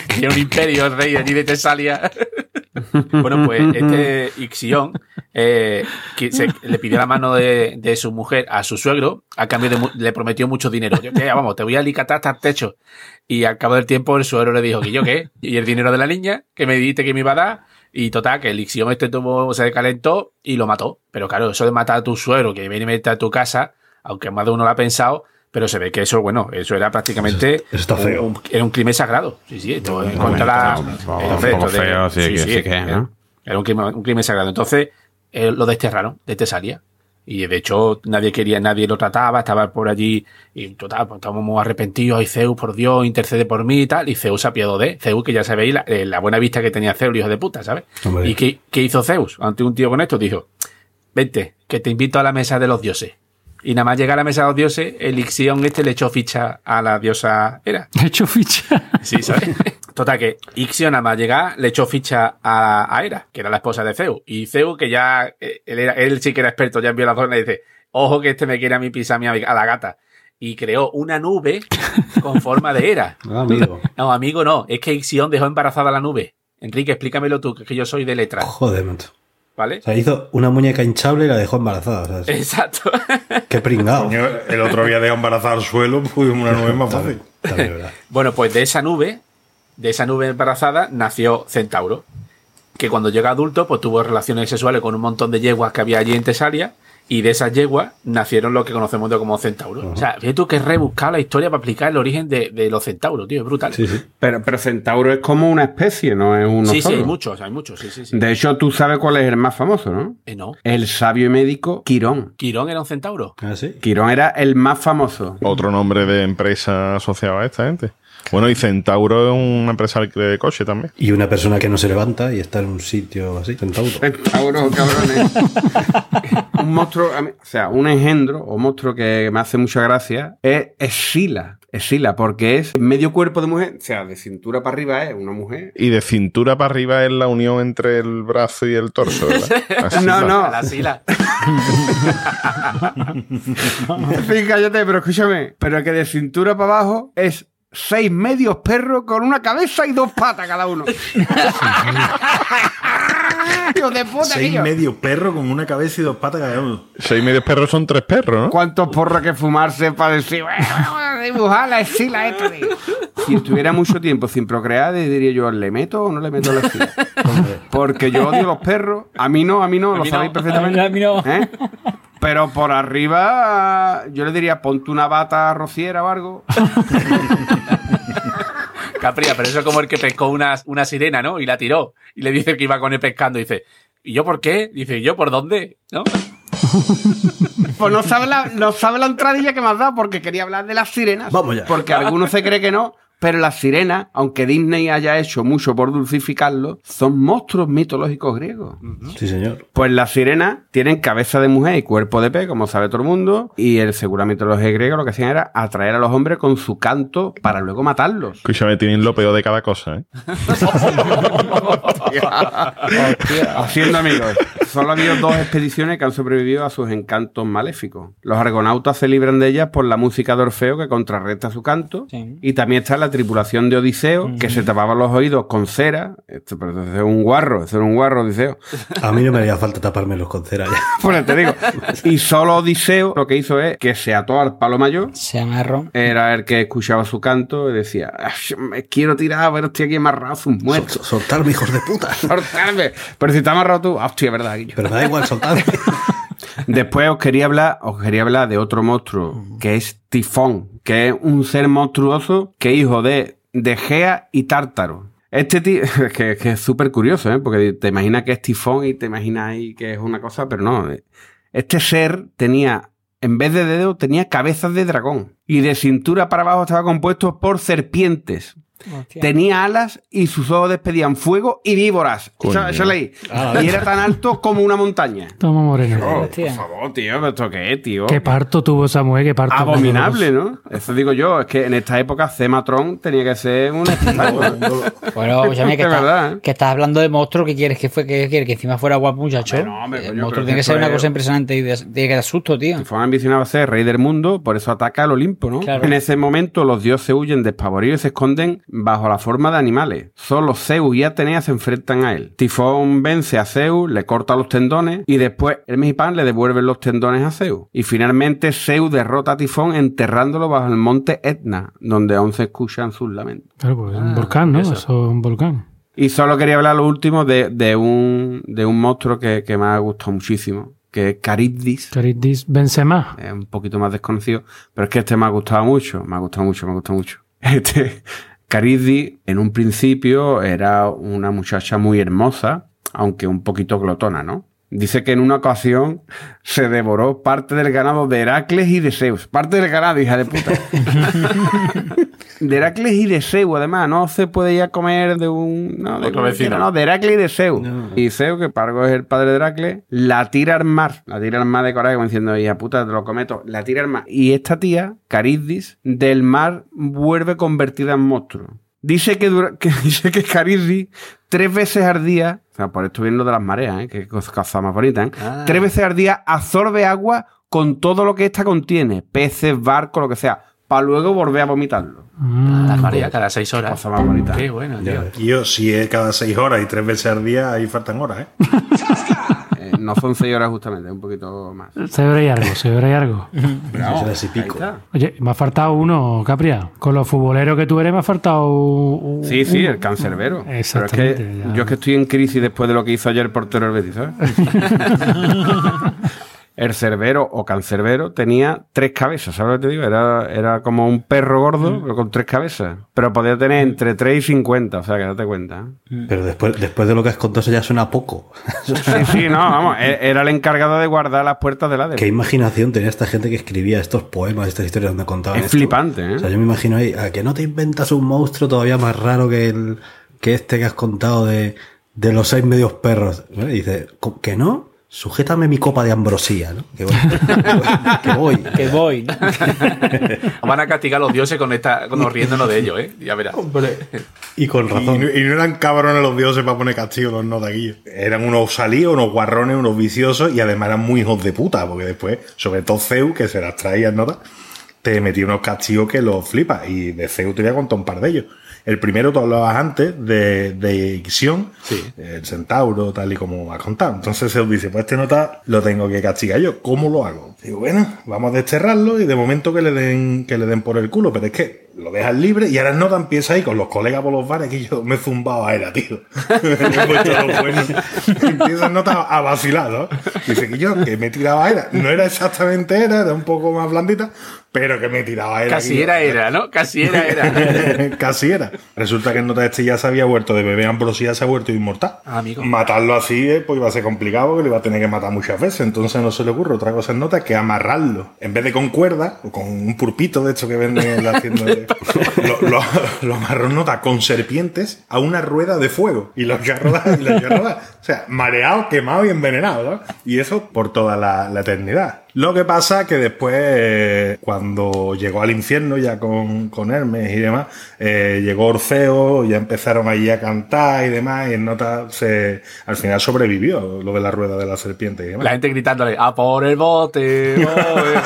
Tiene un imperio el rey allí de Tesalia. bueno, pues este Ixión eh, que se- le pidió la mano de, de su mujer a su suegro a cambio de le prometió mucho dinero. Yo, "Ya, vamos, te voy a alicatar hasta el techo. Y al cabo del tiempo el suegro le dijo que yo qué. Y el dinero de la niña que me dijiste que me iba a dar Y total, que el Ixión este tuvo, se calentó y lo mató. Pero claro, eso de matar a tu suegro que viene y mete a tu casa, aunque más de uno lo ha pensado, pero se ve que eso, bueno, eso era prácticamente. Eso está feo. un- era un crimen sagrado. Sí, sí, esto en no, contra la. no, no, un esto de- feo, sí, que- sí que, era- ¿no? Era un crimen, un crimen sagrado. Entonces, eh, lo desterraron de Tesalia. Y de hecho, nadie quería, nadie lo trataba, estaba por allí, y total, pues estábamos muy arrepentidos, y Zeus, por Dios, intercede por mí y tal, y Zeus se apiadó de Zeus, que ya sabéis la, eh, la buena vista que tenía Zeus, hijo de puta, ¿sabes? Hombre. ¿Y qué, qué hizo Zeus ante un tío con esto? Dijo, vente, que te invito a la mesa de los dioses. Y nada más llega a la mesa de los dioses, el Ixión este le echó ficha a la diosa Hera. He hecho ficha. Sí, ¿sabes? <laughs> Total, que Ixion nada más llegar le echó ficha a, a Hera, que era la esposa de Zeus. Y Zeus, que ya, eh, él, era- él sí que era experto ya en violación, le dice, ojo que este me quiere a mí pisar a, mi, a la gata. Y creó una nube con forma de Hera. <laughs> Ah, amigo. No, amigo, no. Es que Ixion dejó embarazada la nube. Enrique, explícamelo tú, que yo soy de letra, Joder, macho. ¿Vale? O sea, hizo una muñeca hinchable y la dejó embarazada. o sea, es- Exacto. Qué pringado. El otro había dejado embarazada al suelo, pues una nube más fácil. También, ¿verdad? <laughs> Bueno, pues de esa nube, de esa nube embarazada, nació Centauro. Que cuando llega adulto, pues tuvo relaciones sexuales con un montón de yeguas que había allí en Tesalia. Y de esas yeguas nacieron lo que conocemos de como centauros. O sea, fíjate tú que rebuscar la historia para explicar el origen de, de los centauros, tío, es brutal. Sí, sí. Pero, pero centauro es como una especie, no es uno sí, sí, solo. hay muchos, hay muchos, sí, sí, sí. De hecho, tú sabes cuál es el más famoso, ¿no? Eh, no. El sabio y médico Quirón. ¿Quirón era un centauro? Ah, sí. Quirón era el más famoso. Otro nombre de empresa asociado a esta gente. Bueno, y Centauro es una empresa de coche también. Y una persona que no se levanta y está en un sitio así, centauro. Centauro, cabrones. <laughs> un monstruo, o sea, un engendro o monstruo que me hace mucha gracia es Escila. Escila, porque es medio cuerpo de mujer, o sea, de cintura para arriba es una mujer. Y de cintura para arriba es la unión entre el brazo y el torso, ¿verdad? <laughs> Así No, va. no. La sila. Sí, cállate, pero escúchame. Pero que de cintura para abajo es seis medios perros con una cabeza y dos patas cada uno. <laughs> Hijo de puta, Seis tío. medio perro con una cabeza y dos patas cada uno. Seis medios perros son tres perros, ¿no? ¿Cuántos porros que fumarse para decir, "Bueno, vamos a dibujar la escila esta, tío"? Si estuviera mucho tiempo sin procrear, diría yo, ¿le meto o no le meto la escila? <laughs> Porque yo odio los perros. A mí no, a mí no, lo mí sabéis no. perfectamente. A mí no. ¿Eh? Pero por arriba, yo le diría, ponte una bata rociera o algo. <laughs> Capria, pero eso es como el que pescó una, una sirena, ¿no? Y la tiró. Y le dice que iba con él pescando. Y dice, ¿y yo por qué? Dice, ¿y yo por dónde? ¿No? <laughs> Pues no sabe la, no sabe la entradilla que me has dado porque quería hablar de las sirenas. Vamos ya. Porque algunos se cree que no, pero las sirenas, aunque Disney haya hecho mucho por dulcificarlo, son monstruos mitológicos griegos. Sí, señor. Pues las sirenas tienen cabeza de mujer y cuerpo de pez, como sabe todo el mundo, y el segura mitología griega lo que hacían era atraer a los hombres con su canto para luego matarlos. Escúchame, tienen lo peor de cada cosa, ¿eh? <laughs> <laughs> Haciendo amigos. Solo ha habido dos expediciones que han sobrevivido a sus encantos maléficos. Los argonautas se libran de ellas por la música de Orfeo que contrarresta su canto. Sí. Y también está la tripulación de Odiseo que se tapaba los oídos con cera. Esto, pero es un guarro, eso era un guarro Odiseo. <laughs> A mí no me haría falta tapármelos con cera ya. <laughs> Pues te digo. Y solo Odiseo lo que hizo es que se ató al palo mayor. Se amarró. Era el que escuchaba su canto y decía, "Ay, me quiero tirar, pero estoy aquí amarrado, es un muerto. Sol- soltarme, hijos de puta. <laughs> Soltarme. Pero si está amarrado tú, hostia, verdad, Guillo. Pero me da igual soltarme. <laughs> Después os quería hablar, os quería hablar de otro monstruo, que es Tifón, que es un ser monstruoso que es hijo de, de Gea y Tártaro. Este tío, <laughs> que, que es súper curioso, ¿eh? porque te imaginas que es Tifón y te imaginas ahí que es una cosa, pero no. Este ser tenía, en vez de dedos, tenía cabezas de dragón. Y de cintura para abajo estaba compuesto por serpientes. Hostia. Tenía alas y sus ojos despedían fuego y víboras. Eso, eso leí. Y era tan alto como una montaña. Toma, Moreno. Oh, por favor, tío, ¿pero ¿esto qué es, tío? Qué parto tuvo esa mujer, qué parto. Abominable, ¿no? Eso digo yo, es que en esta época Cematron tenía que ser un. <laughs> Bueno, escúchame, que, verdad, ¿eh? que estás hablando de monstruo, ¿qué quieres que fue? ¿Qué quieres? Que encima fuera guapo, muchacho. Hombre, no, hombre, el monstruo tiene que ser una es- cosa impresionante y de- tiene que dar susto, tío. Tifón ambicionaba ser rey del mundo, por eso ataca al Olimpo, ¿no? Claro. En ese momento los dioses huyen despavoridos y se esconden bajo la forma de animales. Solo Zeus y Atenea se enfrentan a él. Tifón vence a Zeus, le corta los tendones y después Hermes y Pan le devuelven los tendones a Zeus. Y finalmente Zeus derrota a Tifón enterrándolo bajo el monte Etna, donde aún se escuchan sus lamentos. Claro, pues es un volcán, ¿no? eso. Eso es un volcán. Y solo quería hablar lo último de, de un, de un monstruo que, que me ha gustado muchísimo, que es Charybdis. Charybdis Benzema. Es un poquito más desconocido, pero es que este me ha gustado mucho, me ha gustado mucho, me ha gustado mucho. <laughs> Este, Charybdis, en un principio, era una muchacha muy hermosa, aunque un poquito glotona, ¿no? Dice que en una ocasión se devoró parte del ganado de Heracles y de Zeus. Parte del ganado, hija de puta. <laughs> de Heracles y de Zeus, además. No se puede ya comer de un... No, de, Otro vecino. no, de Heracles y de Zeus. Y Zeus, que para algo es el padre de Heracles, la tira al mar. La tira al mar de coraje, como diciendo, hija puta, te lo cometo. La tira al mar. Y esta tía, Caridis, del mar vuelve convertida en monstruo. Dice que, dura- que, <laughs> dice que Caridis tres veces al día, o sea, por esto viene lo de las mareas, ¿eh? que cosa cosa más bonita, ¿eh? Ah. tres veces al día absorbe agua con todo lo que esta contiene, peces, barcos, lo que sea, para luego volver a vomitarlo. La marea cada seis horas. Cosa más bonita. Qué bueno, tío. Yo, si es cada seis horas y tres veces al día, ahí faltan horas, ¿eh? <laughs> No son seis horas justamente, un poquito más. <laughs> Se verá algo, se verá algo. <laughs> Bravo, Tres y ahí pico. está. Oye, me ha faltado uno, Capria. Con los futboleros que tú eres, me ha faltado. un- Sí, sí, uno. el cancerbero. Pero es Exactamente. que ya. yo es que estoy en crisis después de lo que hizo ayer el portero del Betis, ¿sabes? <laughs> el cerbero o cancerbero tenía tres cabezas, ¿sabes lo que te digo? Era, era como un perro gordo, pero con tres cabezas. Pero podía tener entre 3 y 50, o sea, que date cuenta. ¿eh? Pero después, después de lo que has contado, eso ya suena poco. Sí, sí, no, vamos, e- era el encargado de guardar las puertas del Hades. Qué imaginación tenía esta gente que escribía estos poemas, estas historias donde contaban Es esto. flipante, ¿eh? O sea, yo me imagino ahí, a que no te inventas un monstruo todavía más raro que el que este que has contado de, de los seis medios perros. ¿no? Y dice, "¿Co- ¿que no? Sujétame mi copa de ambrosía, ¿no? Que voy. <laughs> que voy. Que voy. ¿no? <laughs> Van a castigar a los dioses con esta, con nos riéndonos de ellos, ¿eh? Ya verás. Y con razón. no- y no eran cabrones los dioses para poner castigo los notaquillos. Eran unos salíos, unos guarrones, unos viciosos y además eran muy hijos de puta, porque después, sobre todo Zeus, que se las traía en nota, te metía unos castigos que los flipas. Y de Zeus te voy a contar un par de ellos. El primero, tú hablabas antes de, de Ixión, Sí. el centauro, tal y como has contado. Entonces Zeus dice, pues este nota lo tengo que castigar yo. ¿Cómo lo hago? Digo, bueno, vamos a desterrarlo y de momento que le den, que le den por el culo. Pero es que lo dejas libre y ahora Nota empieza ahí con los colegas por los bares que yo me he zumbado a era, tío. <laughs> me he puesto. Empieza a vacilar, ¿no? Dice que yo, que me tiraba a era. No era exactamente era, era un poco más blandita, pero que me tiraba a era. Casi yo- era, era, ¿no? Casi era, era. <laughs> Casi era. Resulta que el nota este ya se había vuelto de bebé ambrosía, se ha vuelto inmortal. Ah, amigo. Matarlo así, eh, pues iba a ser complicado porque lo iba a tener que matar muchas veces. Entonces no se le ocurre otra cosa en nota que amarrarlo. En vez de con cuerda, o con un purpito de hecho que venden en la tienda de- lo, lo, nota con serpientes a una rueda de fuego. Y los rodar, y. O sea, mareado, quemado y envenenado. Y eso por toda la eternidad. Lo que pasa que después, eh, cuando llegó al infierno ya con, con Hermes y demás, eh, llegó Orfeo, ya empezaron allí a cantar y demás, y en nota se, al final sobrevivió lo de la rueda de la serpiente y demás. La gente gritándole, a por el bote. bote".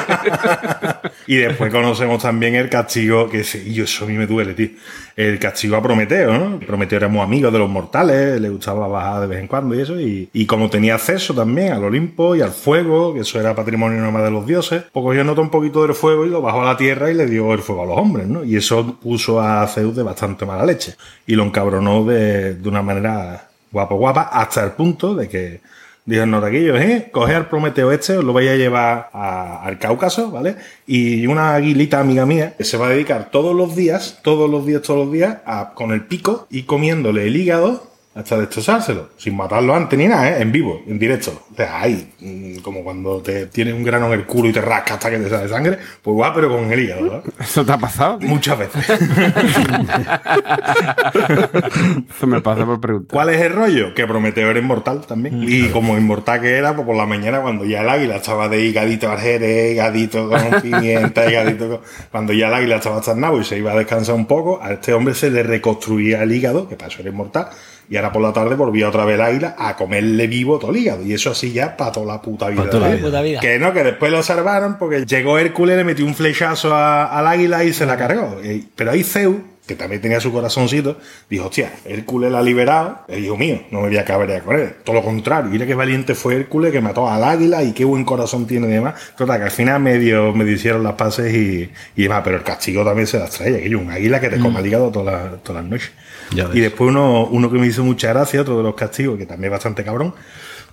<laughs> Y después conocemos también el castigo, que sí, yo eso a mí me duele, tío. El castigo a Prometeo, ¿no? Prometeo era muy amigo de los mortales, le gustaba bajar de vez en cuando y eso, y, y como tenía acceso también al Olimpo y al fuego, que eso era patrimonio de los dioses, pues cogió nota un poquito del fuego y lo bajó a la tierra y le dio el fuego a los hombres, ¿no? Y eso puso a Zeus de bastante mala leche. Y lo encabronó de, de una manera guapo guapa, hasta el punto de que Dijo Notaquillo, ¿eh? Coge al Prometeo este, os lo vais a llevar al Cáucaso, ¿vale? Y una aguilita amiga mía que se va a dedicar todos los días, todos los días, todos los días, a, con el pico y comiéndole el hígado hasta destrozárselo, sin matarlo antes ni nada, ¿eh? En vivo, en directo. O sea, ahí, mm, como cuando te tienes un grano en el culo y te rasca hasta que te sale sangre, pues va, pero con el hígado. <laughs> ¿Eso te ha pasado? Muchas veces. <laughs> Eso me pasa por preguntar. ¿Cuál es el rollo? Que Prometeo era inmortal también. Y como inmortal que era, pues por la mañana cuando ya el águila estaba de higadito al jerez, higadito con pimienta, <laughs> higadito con... Cuando ya el águila estaba charnado y se iba a descansar un poco, a este hombre se le reconstruía el hígado, que para eso era inmortal, y ahora por la tarde volvía otra vez el águila a comerle vivo todo el hígado. Y eso así ya para toda la puta vida. Toda la vida. Puta vida. Que no, que después lo salvaron porque llegó Hércules, le metió un flechazo a- al águila y se la cargó. Y- Pero ahí Zeus que también tenía su corazoncito, dijo, hostia, Hércules la ha liberado, es hijo mío, no me voy a cabrear con él. Todo lo contrario, mira qué valiente fue Hércules que mató al águila y qué buen corazón tiene y demás. Total, que al final medio, medio hicieron las paces y, y demás, pero el castigo también se las trae, aquello, un águila que te coma el hígado todas las, todas las noches. Y después uno, uno que me hizo mucha gracia, otro de los castigos, que también es bastante cabrón,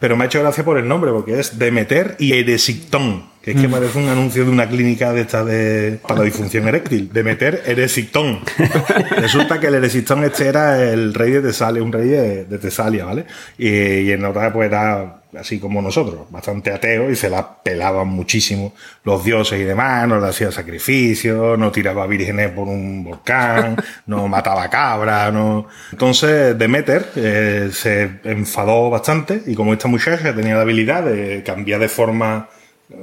pero me ha hecho gracia por el nombre, porque es Demeter y Eresictón, que es que parece un anuncio de una clínica de esta de para la disfunción eréctil. Demeter Eresictón. <laughs> Resulta que el Eresictón este era el rey de Tesalia, un rey de, de Tesalia, ¿vale? Y, y en otra pues era así como nosotros, bastante ateo y se la pelaban muchísimo los dioses y demás, no le hacía sacrificios, no tiraba vírgenes por un volcán, <laughs> no mataba cabras, no... Entonces Demeter eh, se enfadó bastante y como esta muchacha tenía la habilidad de cambiar de forma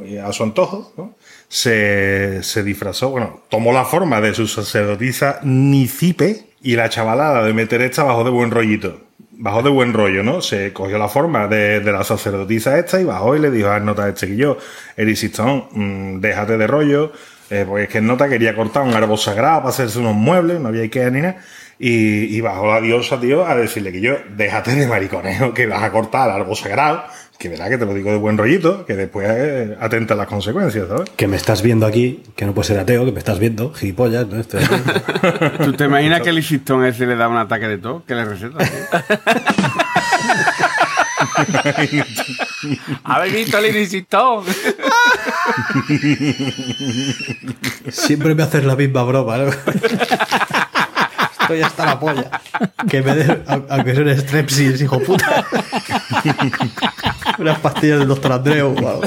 eh, a su antojo, ¿no? se, se disfrazó, bueno, tomó la forma de su sacerdotisa Nicipe y la chavalada de meter esta bajó de buen rollito. Bajó de buen rollo, ¿no? Se cogió la forma de, de la sacerdotisa esta y bajó y le dijo a Nota este que yo, Erisistón, mm, déjate de rollo, eh, porque es que Nota quería cortar un árbol sagrado para hacerse unos muebles, no había Ikea ni nada. Y, y bajó la diosa, tío, a decirle que yo, déjate de mariconeo, que vas a cortar el árbol sagrado, que verá que te lo digo de buen rollito, que después eh, atenta a las consecuencias, ¿sabes? Que me estás viendo aquí, que no puede ser ateo, que me estás viendo, gilipollas, ¿no? Estoy. <laughs> ¿Tú te imaginas que el Isistón ese le da un ataque de todo? ¿Qué le receta? <laughs> ¿Habéis visto el? Siempre me haces la misma broma, ¿no? <laughs> Estoy hasta la polla. Que me des, aunque sea un strepsis, hijo puta. <laughs> Unas pastillas del doctor Andreu o.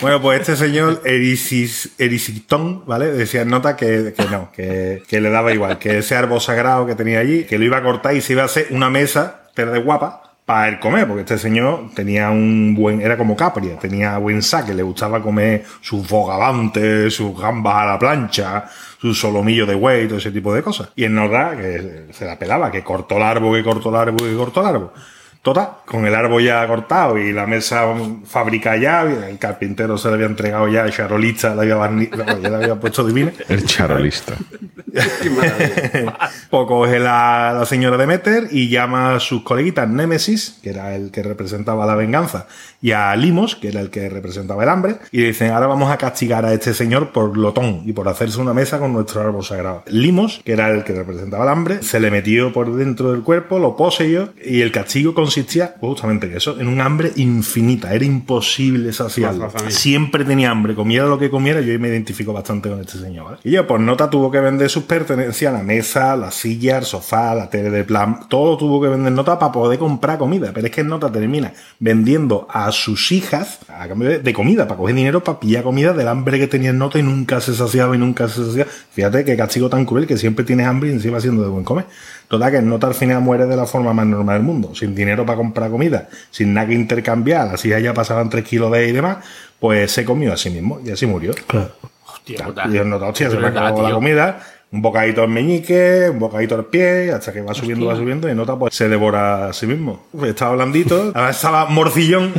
Bueno, pues este señor Erisis, Erisictón, ¿vale? Decía nota que, que no, que, que le daba igual, que ese árbol sagrado que tenía allí, que lo iba a cortar y se iba a hacer una mesa, pero de guapa, para él comer, porque este señor tenía un buen, era como Capria, tenía buen saque, le gustaba comer sus bogavantes, sus gambas a la plancha, sus solomillos de güey, todo ese tipo de cosas. Y en nota que se la pelaba, que cortó el árbol, que cortó el árbol, que cortó el árbol. Total, con el árbol ya cortado y la mesa fabricada ya, el carpintero se le había entregado ya, el charolista le había, barni- ya le había <laughs> puesto divina. El charolista. Pues <laughs> coge la, la señora Demeter y llama a sus coleguitas Némesis, que era el que representaba la venganza, y a Limos, que era el que representaba el hambre, y dicen, ahora vamos a castigar a este señor por glotón y por hacerse una mesa con nuestro árbol sagrado. Limos, que era el que representaba el hambre, se le metió por dentro del cuerpo, lo poseyó, y el castigo consistía justamente en eso, en un hambre infinita, era imposible saciarlo. Siempre tenía hambre, comiera lo que comiera, yo me identifico bastante con este señor. ¿vale? Y yo, por nota, tuvo que vender sus pertenencias, la mesa, la silla, el sofá, la tele de plan, todo tuvo que vender nota para poder comprar comida. Pero es que nota termina vendiendo a sus hijas a cambio de, de comida, para coger dinero para pillar comida del hambre que tenía en nota y nunca se saciaba y nunca se saciaba. Fíjate qué castigo tan cruel que siempre tienes hambre y encima siendo de buen comer. Total, que nota al final muere de la forma más normal del mundo, sin dinero para comprar comida, sin nada que intercambiar, las hijas ya pasaban 3 kilos de y demás, pues se comió a sí mismo y así murió. Claro. Hostia, Claro, puta. Y el nota, hostia, se me acabó la comida, un bocadito al meñique, un bocadito al pie, hasta que va subiendo, va subiendo, y nota, pues se devora a sí mismo. Pues estaba blandito, <laughs> ahora estaba morcillón.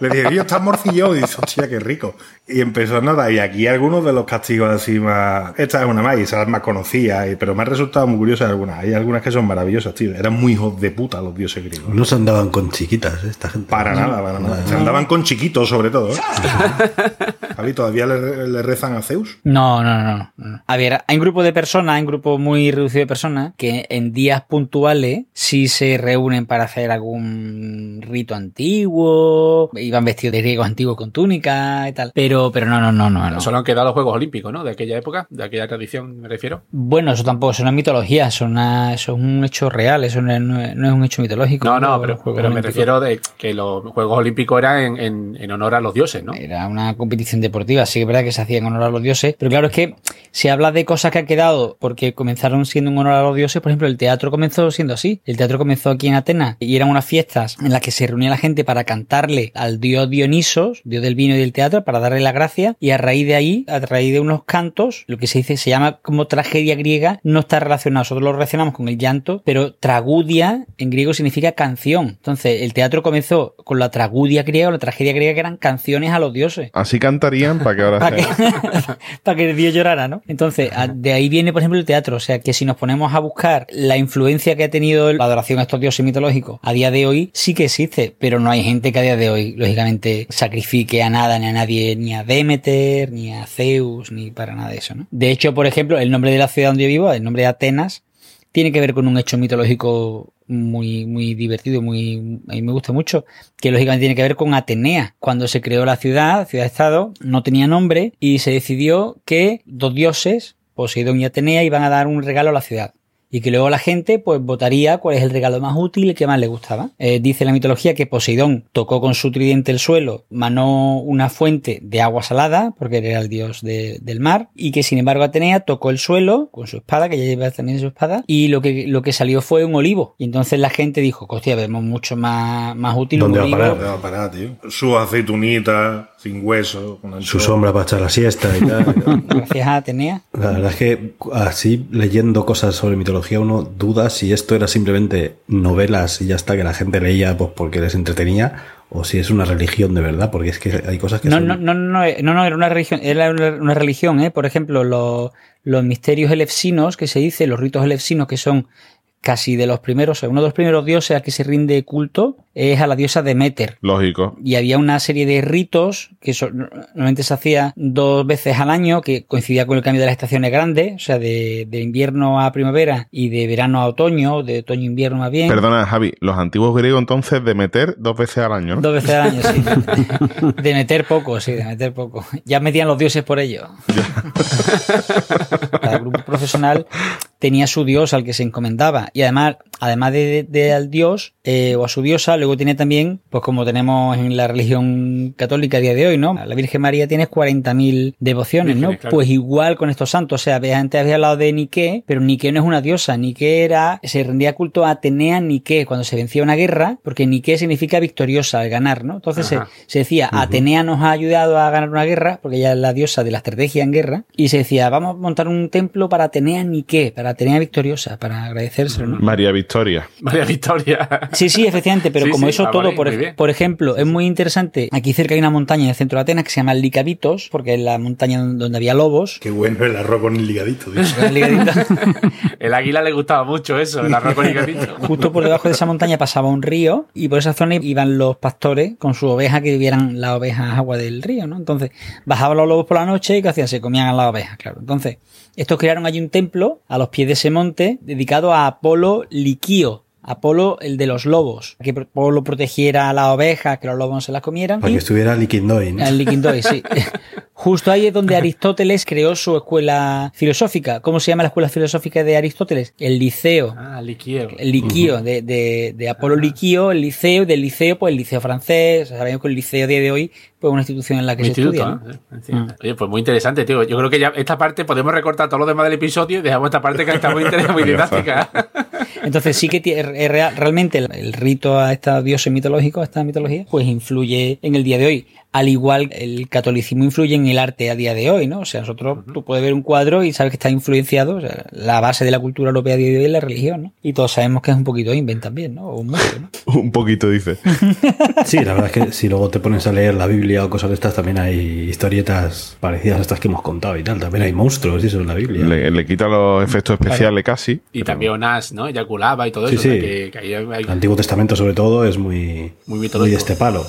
Le dije, yo estás morcillón, y dice, hostia, qué rico. Y empezó a nota, y aquí algunos de los castigos así más. Esta es una más, y esas más conocidas, y- pero me han resultado muy curiosas algunas. Hay algunas que son maravillosas, tío. Eran muy hijos de puta los dioses griegos. No se andaban con chiquitas, ¿eh? esta gente. Para nada, para nada. Se andaban con chiquitos, sobre todo. ¿eh? <laughs> Javi, ¿todavía le, le rezan a Zeus? No, no, no, no. A ver, hay un grupo de personas, hay un grupo muy reducido de personas que en días puntuales sí se reúnen para hacer algún rito antiguo, iban vestidos de griegos antiguos con túnica y tal. Pero, pero no, no, no, no. no. Solo han quedado los Juegos Olímpicos, ¿no? De aquella época, de aquella tradición, me refiero. Bueno, eso tampoco, eso no es mitología, eso, una- eso es un hecho real, eso no es, no un hecho mitológico. No, no, pero, me refiero de que los Juegos Olímpicos eran en, en- en honor a los dioses, ¿no? Era una competición deportiva, sí que es verdad que se hacía en honor a los dioses, pero claro es que si hablas de cosas que han quedado porque comenzaron siendo en honor a los dioses, por ejemplo, el teatro comenzó siendo así. El teatro comenzó aquí en Atenas y eran unas fiestas en las que se reunía la gente para cantarle al dios Dionisos, dios del vino y del teatro, para darle la gracia y a raíz de ahí, a raíz de unos cantos, lo que se dice se llama como tragedia griega, no está relacionado, nosotros lo relacionamos con el llanto, pero tragudia en griego significa canción. Entonces, el teatro comenzó con la tragudia griega o la tragedia griega que eran canciones a los dioses Así cantarían para que ahora <laughs> para que, <laughs> para que el dios llorara, ¿no? Entonces, de ahí viene viene, por ejemplo, el teatro. O sea, que si nos ponemos a buscar la influencia que ha tenido la adoración a estos dioses mitológicos a día de hoy, sí que existe, pero no hay gente que a día de hoy, lógicamente, sacrifique a nada, ni a nadie, ni a Demeter, ni a Zeus, ni para nada de eso, ¿no? De hecho, por ejemplo, el nombre de la ciudad donde yo vivo, el nombre de Atenas, tiene que ver con un hecho mitológico muy, muy divertido, muy, a mí me gusta mucho, que lógicamente tiene que ver con Atenea. Cuando se creó la ciudad, ciudad-estado, no tenía nombre y se decidió que dos dioses, Poseidón y Atenea, iban a dar un regalo a la ciudad. Y que luego la gente pues votaría cuál es el regalo más útil y que más le gustaba. Eh, dice la mitología que Poseidón tocó con su tridente el suelo, manó una fuente de agua salada, porque era el dios de- del mar, y que sin embargo Atenea tocó el suelo con su espada, que ya lleva también su espada, y lo que, lo que salió fue un olivo. Y entonces la gente dijo, hostia, vemos mucho más, más útil un ¿Dónde va a olivo. parar? ¿Dónde va a parar, tío? Su aceitunita, sin hueso, con Su sombra para echar la siesta y tal. <laughs> Gracias a Atenea. La verdad es que así leyendo cosas sobre mitología uno duda si esto era simplemente novelas y ya está que la gente leía pues porque les entretenía o si es una religión de verdad, porque es que hay cosas que No, son- no, no, no, eh, no, no, era una religión, era una, una religión, ¿eh? Por ejemplo, los, los misterios elefsinos que se dice, los ritos elefsinos que son casi de los primeros, o sea, uno de los primeros dioses a que se rinde culto es a la diosa Demeter. Lógico. Y había una serie de ritos que normalmente se hacía dos veces al año, que coincidía con el cambio de las estaciones grandes, o sea, de, de invierno a primavera y de verano a otoño, de otoño a invierno más bien. Perdona, Javi, los antiguos griegos entonces de meter dos veces al año, ¿no? Dos veces al año, sí. <laughs> De meter poco, sí, de meter poco. Ya metían los dioses por ello. Cada grupo profesional tenía su dios al que se encomendaba. Y además, además de, de al dios eh, o a su diosa, luego tiene también, pues como tenemos en la religión católica a día de hoy, ¿no? La Virgen María tiene 40.000 devociones, ¿no? Claro. Pues igual con estos santos. O sea, antes había hablado de Nike, pero Nike no es una diosa. Nike era, se rendía culto a Atenea Nike cuando se vencía una guerra, porque Nike significa victoriosa, al ganar, ¿no? Entonces se, decía, Atenea nos ha ayudado a ganar una guerra, porque ella es la diosa de la estrategia en guerra, y se decía, vamos a montar un templo para Atenea Nike, para Atenea victoriosa, para agradecérselo, ¿no? María Victoria. María Victoria. Sí, sí, efectivamente, pero Sí, como sí, eso ah, todo, vale, por, ej- ejemplo, es muy interesante, aquí cerca hay una montaña en el centro de Atenas que se llama Licavitos, porque es la montaña donde había lobos. Qué bueno el arroz con el ligadito, tío. <laughs> <laughs> El águila le gustaba mucho eso, el arroz con higadito. <laughs> Justo por debajo de esa montaña pasaba un río y por esa zona iban los pastores con su oveja que vivieran las ovejas agua del río, ¿no? Entonces bajaban los lobos por la noche y ¿qué hacían? Se comían a las ovejas, claro. Entonces, estos crearon allí un templo a los pies de ese monte dedicado a Apolo Liquio. Apolo, el de los lobos, que Apolo protegiera a las ovejas, que los lobos no se las comieran. para y- que estuviera Liquindoy. ¿no? el Liquindoi, sí. <laughs> Justo ahí es donde Aristóteles creó su escuela filosófica. ¿Cómo se llama la escuela filosófica de Aristóteles? El Liceo. Ah, liquio. El Liquio, de, de, de Apolo Liquio, el liceo, del liceo, pues el liceo francés. Sabemos que el liceo a día de hoy, pues es una institución en la que Mi se instituto, estudia. ¿no? ¿eh? Sí. Oye, pues muy interesante, tío. Yo creo que ya esta parte podemos recortar todo lo demás del episodio y dejamos esta parte que está muy interesante, muy <laughs> didáctica. Entonces sí que tie- es real- realmente el, el rito a estos dioses mitológicos, a esta mitología, pues influye en el día de hoy. Al igual el catolicismo influye en el arte a día de hoy, ¿no? O sea, nosotros, tú puedes ver un cuadro y sabes que está influenciado, o sea, la base de la cultura europea a día de hoy es la religión, ¿no? Y todos sabemos que es un poquito invent también, ¿no? O mucho, ¿no? <laughs> Un poquito, dice. <laughs> Sí, la verdad es que si luego te pones a leer la Biblia o cosas de estas, también hay historietas parecidas a estas que hemos contado y tal. También hay monstruos y eso en la Biblia. Le, le quita los efectos especiales casi. Y también Onas, ¿no? Eyaculaba y todo Sí, eso. sí. o sea, Que, que ahí hay- El Antiguo Testamento, sobre todo, es muy, Muy muy mitológico. de este palo.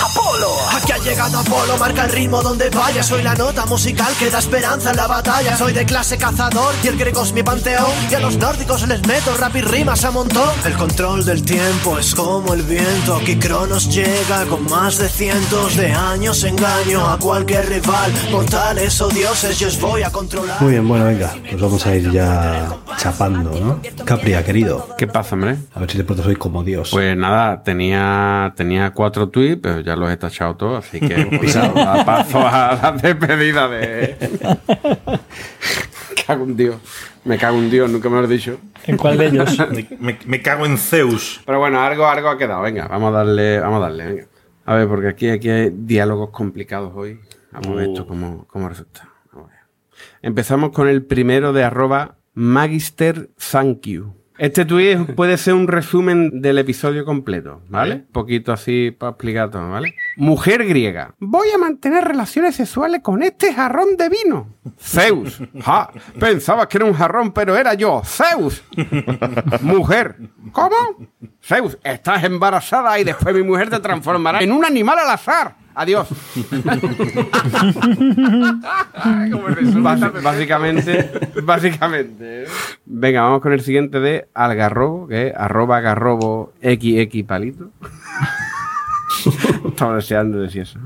Apolo, aquí ha llegado Apolo, marca el ritmo donde vaya. Soy la nota musical que da esperanza en la batalla. Soy de clase cazador y el griego es mi panteón. Y a los nórdicos les meto rap y rimas a montón. El control del tiempo es como el viento. Aquí Cronos llega con más de cientos de años. Engaño a cualquier rival. Mortales o dioses, yo os voy a controlar. Muy bien, bueno, venga, pues vamos a ir ya chapando, ¿no? Capria, querido, ¿Qué pasa, hombre? a ver si te portas hoy como Dios. Pues nada, tenía, tenía cuatro tweets, pero ya los he tachado todos, así que <laughs> pues, a paso a la despedida de. <laughs> cago en Dios. Me cago en Dios, nunca me lo he dicho. ¿En cuál de ellos? Me, <laughs> me- me cago en Zeus. Pero bueno, algo, algo ha quedado. Venga, vamos a darle, vamos a darle, venga. A ver, porque aquí, aquí hay diálogos complicados hoy. Vamos a ver esto cómo, cómo resulta. Empezamos con el primero de arroba Magister Thank You. Este tuit puede ser un resumen del episodio completo, ¿vale? Un poquito así para explicar todo, ¿vale? Mujer griega. Voy a mantener relaciones sexuales con este jarrón de vino. Zeus. Ja, pensabas que era un jarrón, pero era yo, Zeus. Mujer. ¿Cómo? Zeus, estás embarazada y después mi mujer te transformará en un animal al azar. Adiós. <laughs> Básicamente, <laughs> básicamente. Venga, vamos con el siguiente de Algarrobo, que es arroba garrobo xx palito. <laughs> Estaba deseando decir eso.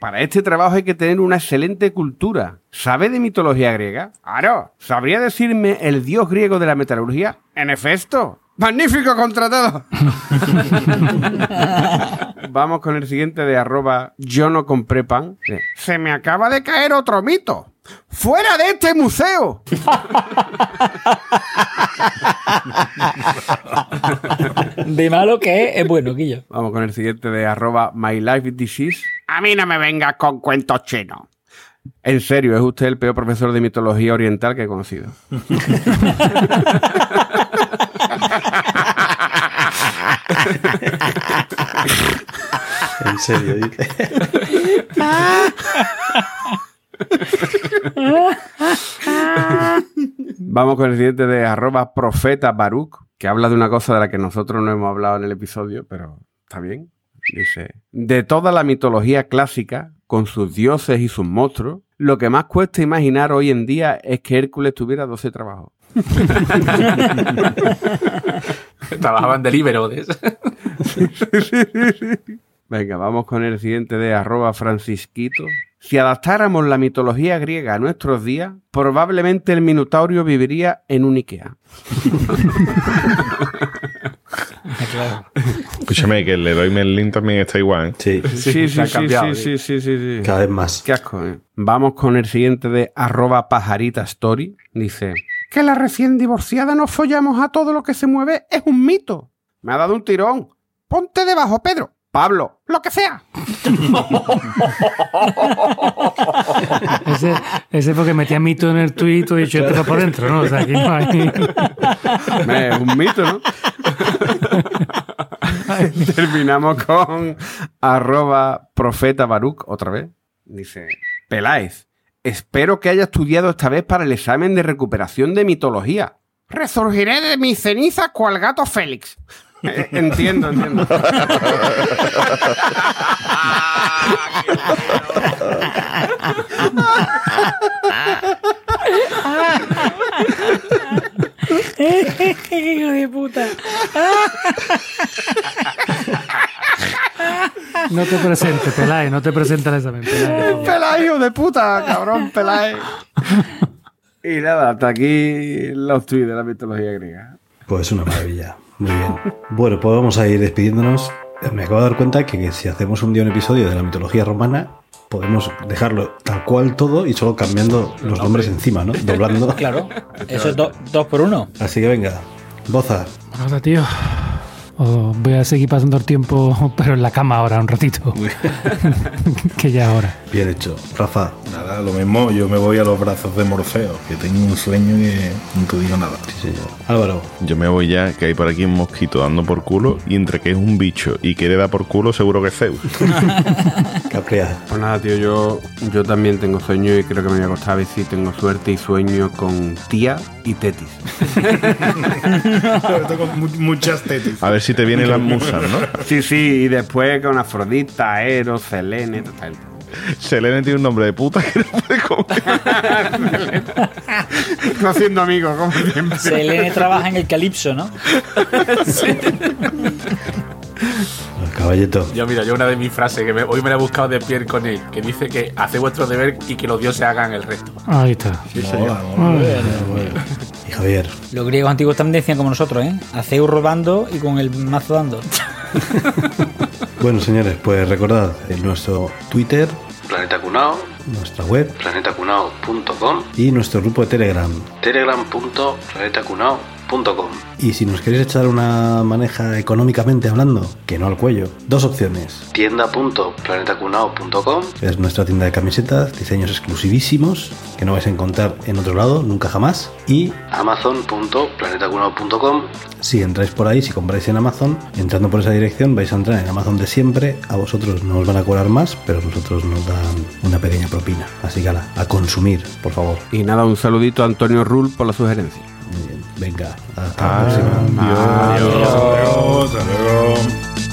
Para este trabajo hay que tener una excelente cultura. ¿Sabe de mitología griega? Claro. ¿Sabría decirme el dios griego de la metalurgia? En efecto. ¡Magnífico contratado! Vamos con el siguiente de arroba yo no compré pan. Se me acaba de caer otro mito. ¡Fuera de este museo! De malo que es, es bueno, Guillo. Vamos con el siguiente de arroba my life is disease. A mí no me vengas con cuentos chinos. En serio, es usted el peor profesor de mitología oriental que he conocido. <laughs> En serio. Vamos con el siguiente de arroba profeta Baruch, que habla de una cosa de la que nosotros no hemos hablado en el episodio, pero está bien. Dice, de toda la mitología clásica, con sus dioses y sus monstruos, lo que más cuesta imaginar hoy en día es que Hércules tuviera 12 trabajos. <laughs> Trabajaban de libero. de- Venga, vamos con el siguiente de arroba francisquito. Si adaptáramos la mitología griega a nuestros días, probablemente el Minotaurio viviría en un Ikea. <laughs> Escúchame, que el Leroy Merlin también está igual. ¿eh? Sí, Sí, sí, sí, cambiado, sí, sí, sí, sí, sí. cada vez más. Qué asco, eh. Vamos con el siguiente de arroba pajarita story. Dice, que la recién divorciada nos follamos a todo lo que se mueve es un mito. Me ha dado un tirón. Ponte debajo, Pedro. Pablo, lo que sea. <laughs> Ese, ese porque metía mito en el tuit y dicho esto por dentro, ¿no? O sea, aquí no hay. Es un mito, ¿no? <laughs> Terminamos con arroba profeta Baruch otra vez. Dice, Peláez, espero que haya estudiado esta vez para el examen de recuperación de mitología. Resurgiré de mis cenizas cual gato Félix. Eh, entiendo, entiendo. <laughs> <laughs> <laughs> Hijo de puta. No te presentes, Pelay, no te presentes al examen. Peláez. Peláez, hijo de puta, cabrón, Peláez. Y nada, hasta aquí los tweets de la mitología griega. Pues una maravilla. Muy bien. Bueno, pues vamos a ir despidiéndonos. Me acabo de dar cuenta que si hacemos un día un episodio de la mitología romana, podemos dejarlo tal cual todo y solo cambiando los nombres encima, ¿no? <laughs> Doblando. Claro, eso es do- dos por uno. Así que venga, Boza. Nada, tío. O voy a seguir pasando el tiempo, <laughs> pero en la cama ahora, un ratito. <laughs> que ya ahora. Bien hecho. Rafa. Nada, lo mismo, yo me voy a los brazos de Morfeo, que tengo un sueño que no te digo nada. Sí, señor. Álvaro. Yo me voy ya, que hay por aquí un mosquito dando por culo, y entre que es un bicho y quiere dar por culo, seguro que es Zeus. <laughs> Capria. Pues nada, tío, yo, yo también tengo sueño y creo que me voy a acostar a ver si tengo suerte y sueño con tía y tetis. Tengo mu- muchas tetis. A ver si te vienen las <laughs> musas, ¿no? Sí, sí, y después con Afrodita, Eros, Selene, total. Selene tiene un nombre de puta que no puede comer. <laughs> No haciendo amigos, como siempre. Selene trabaja en el calipso, ¿no? <laughs> Caballito. Yo, mira, yo una de mis frases que me- hoy me la he buscado de Pierre Corneille, que dice que hace vuestro deber y que los dioses hagan el resto. Ahí está. Mola, mola. Y Javier. Los griegos antiguos también decían como nosotros, ¿eh? A Zeus robando y con el mazo dando. <laughs> Bueno, señores, pues recordad en nuestro Twitter, Planeta Cunao, nuestra web planetacunao.com, y nuestro grupo de Telegram. Y si nos queréis echar una maneja económicamente hablando, que no al cuello, dos opciones. Tienda.planetacunao.com es nuestra tienda de camisetas, diseños exclusivísimos que no vais a encontrar en otro lado, nunca jamás. Y amazon.planetacunao.com si entráis por ahí, si compráis en Amazon, entrando por esa dirección vais a entrar en Amazon de siempre. A vosotros no os van a cobrar más, pero a nosotros nos dan una pequeña propina. Así que ala, a consumir, por favor. Y nada, un saludito a Antonio Rull por la sugerencia. Venga, hasta la próxima. Adiós. Hasta luego.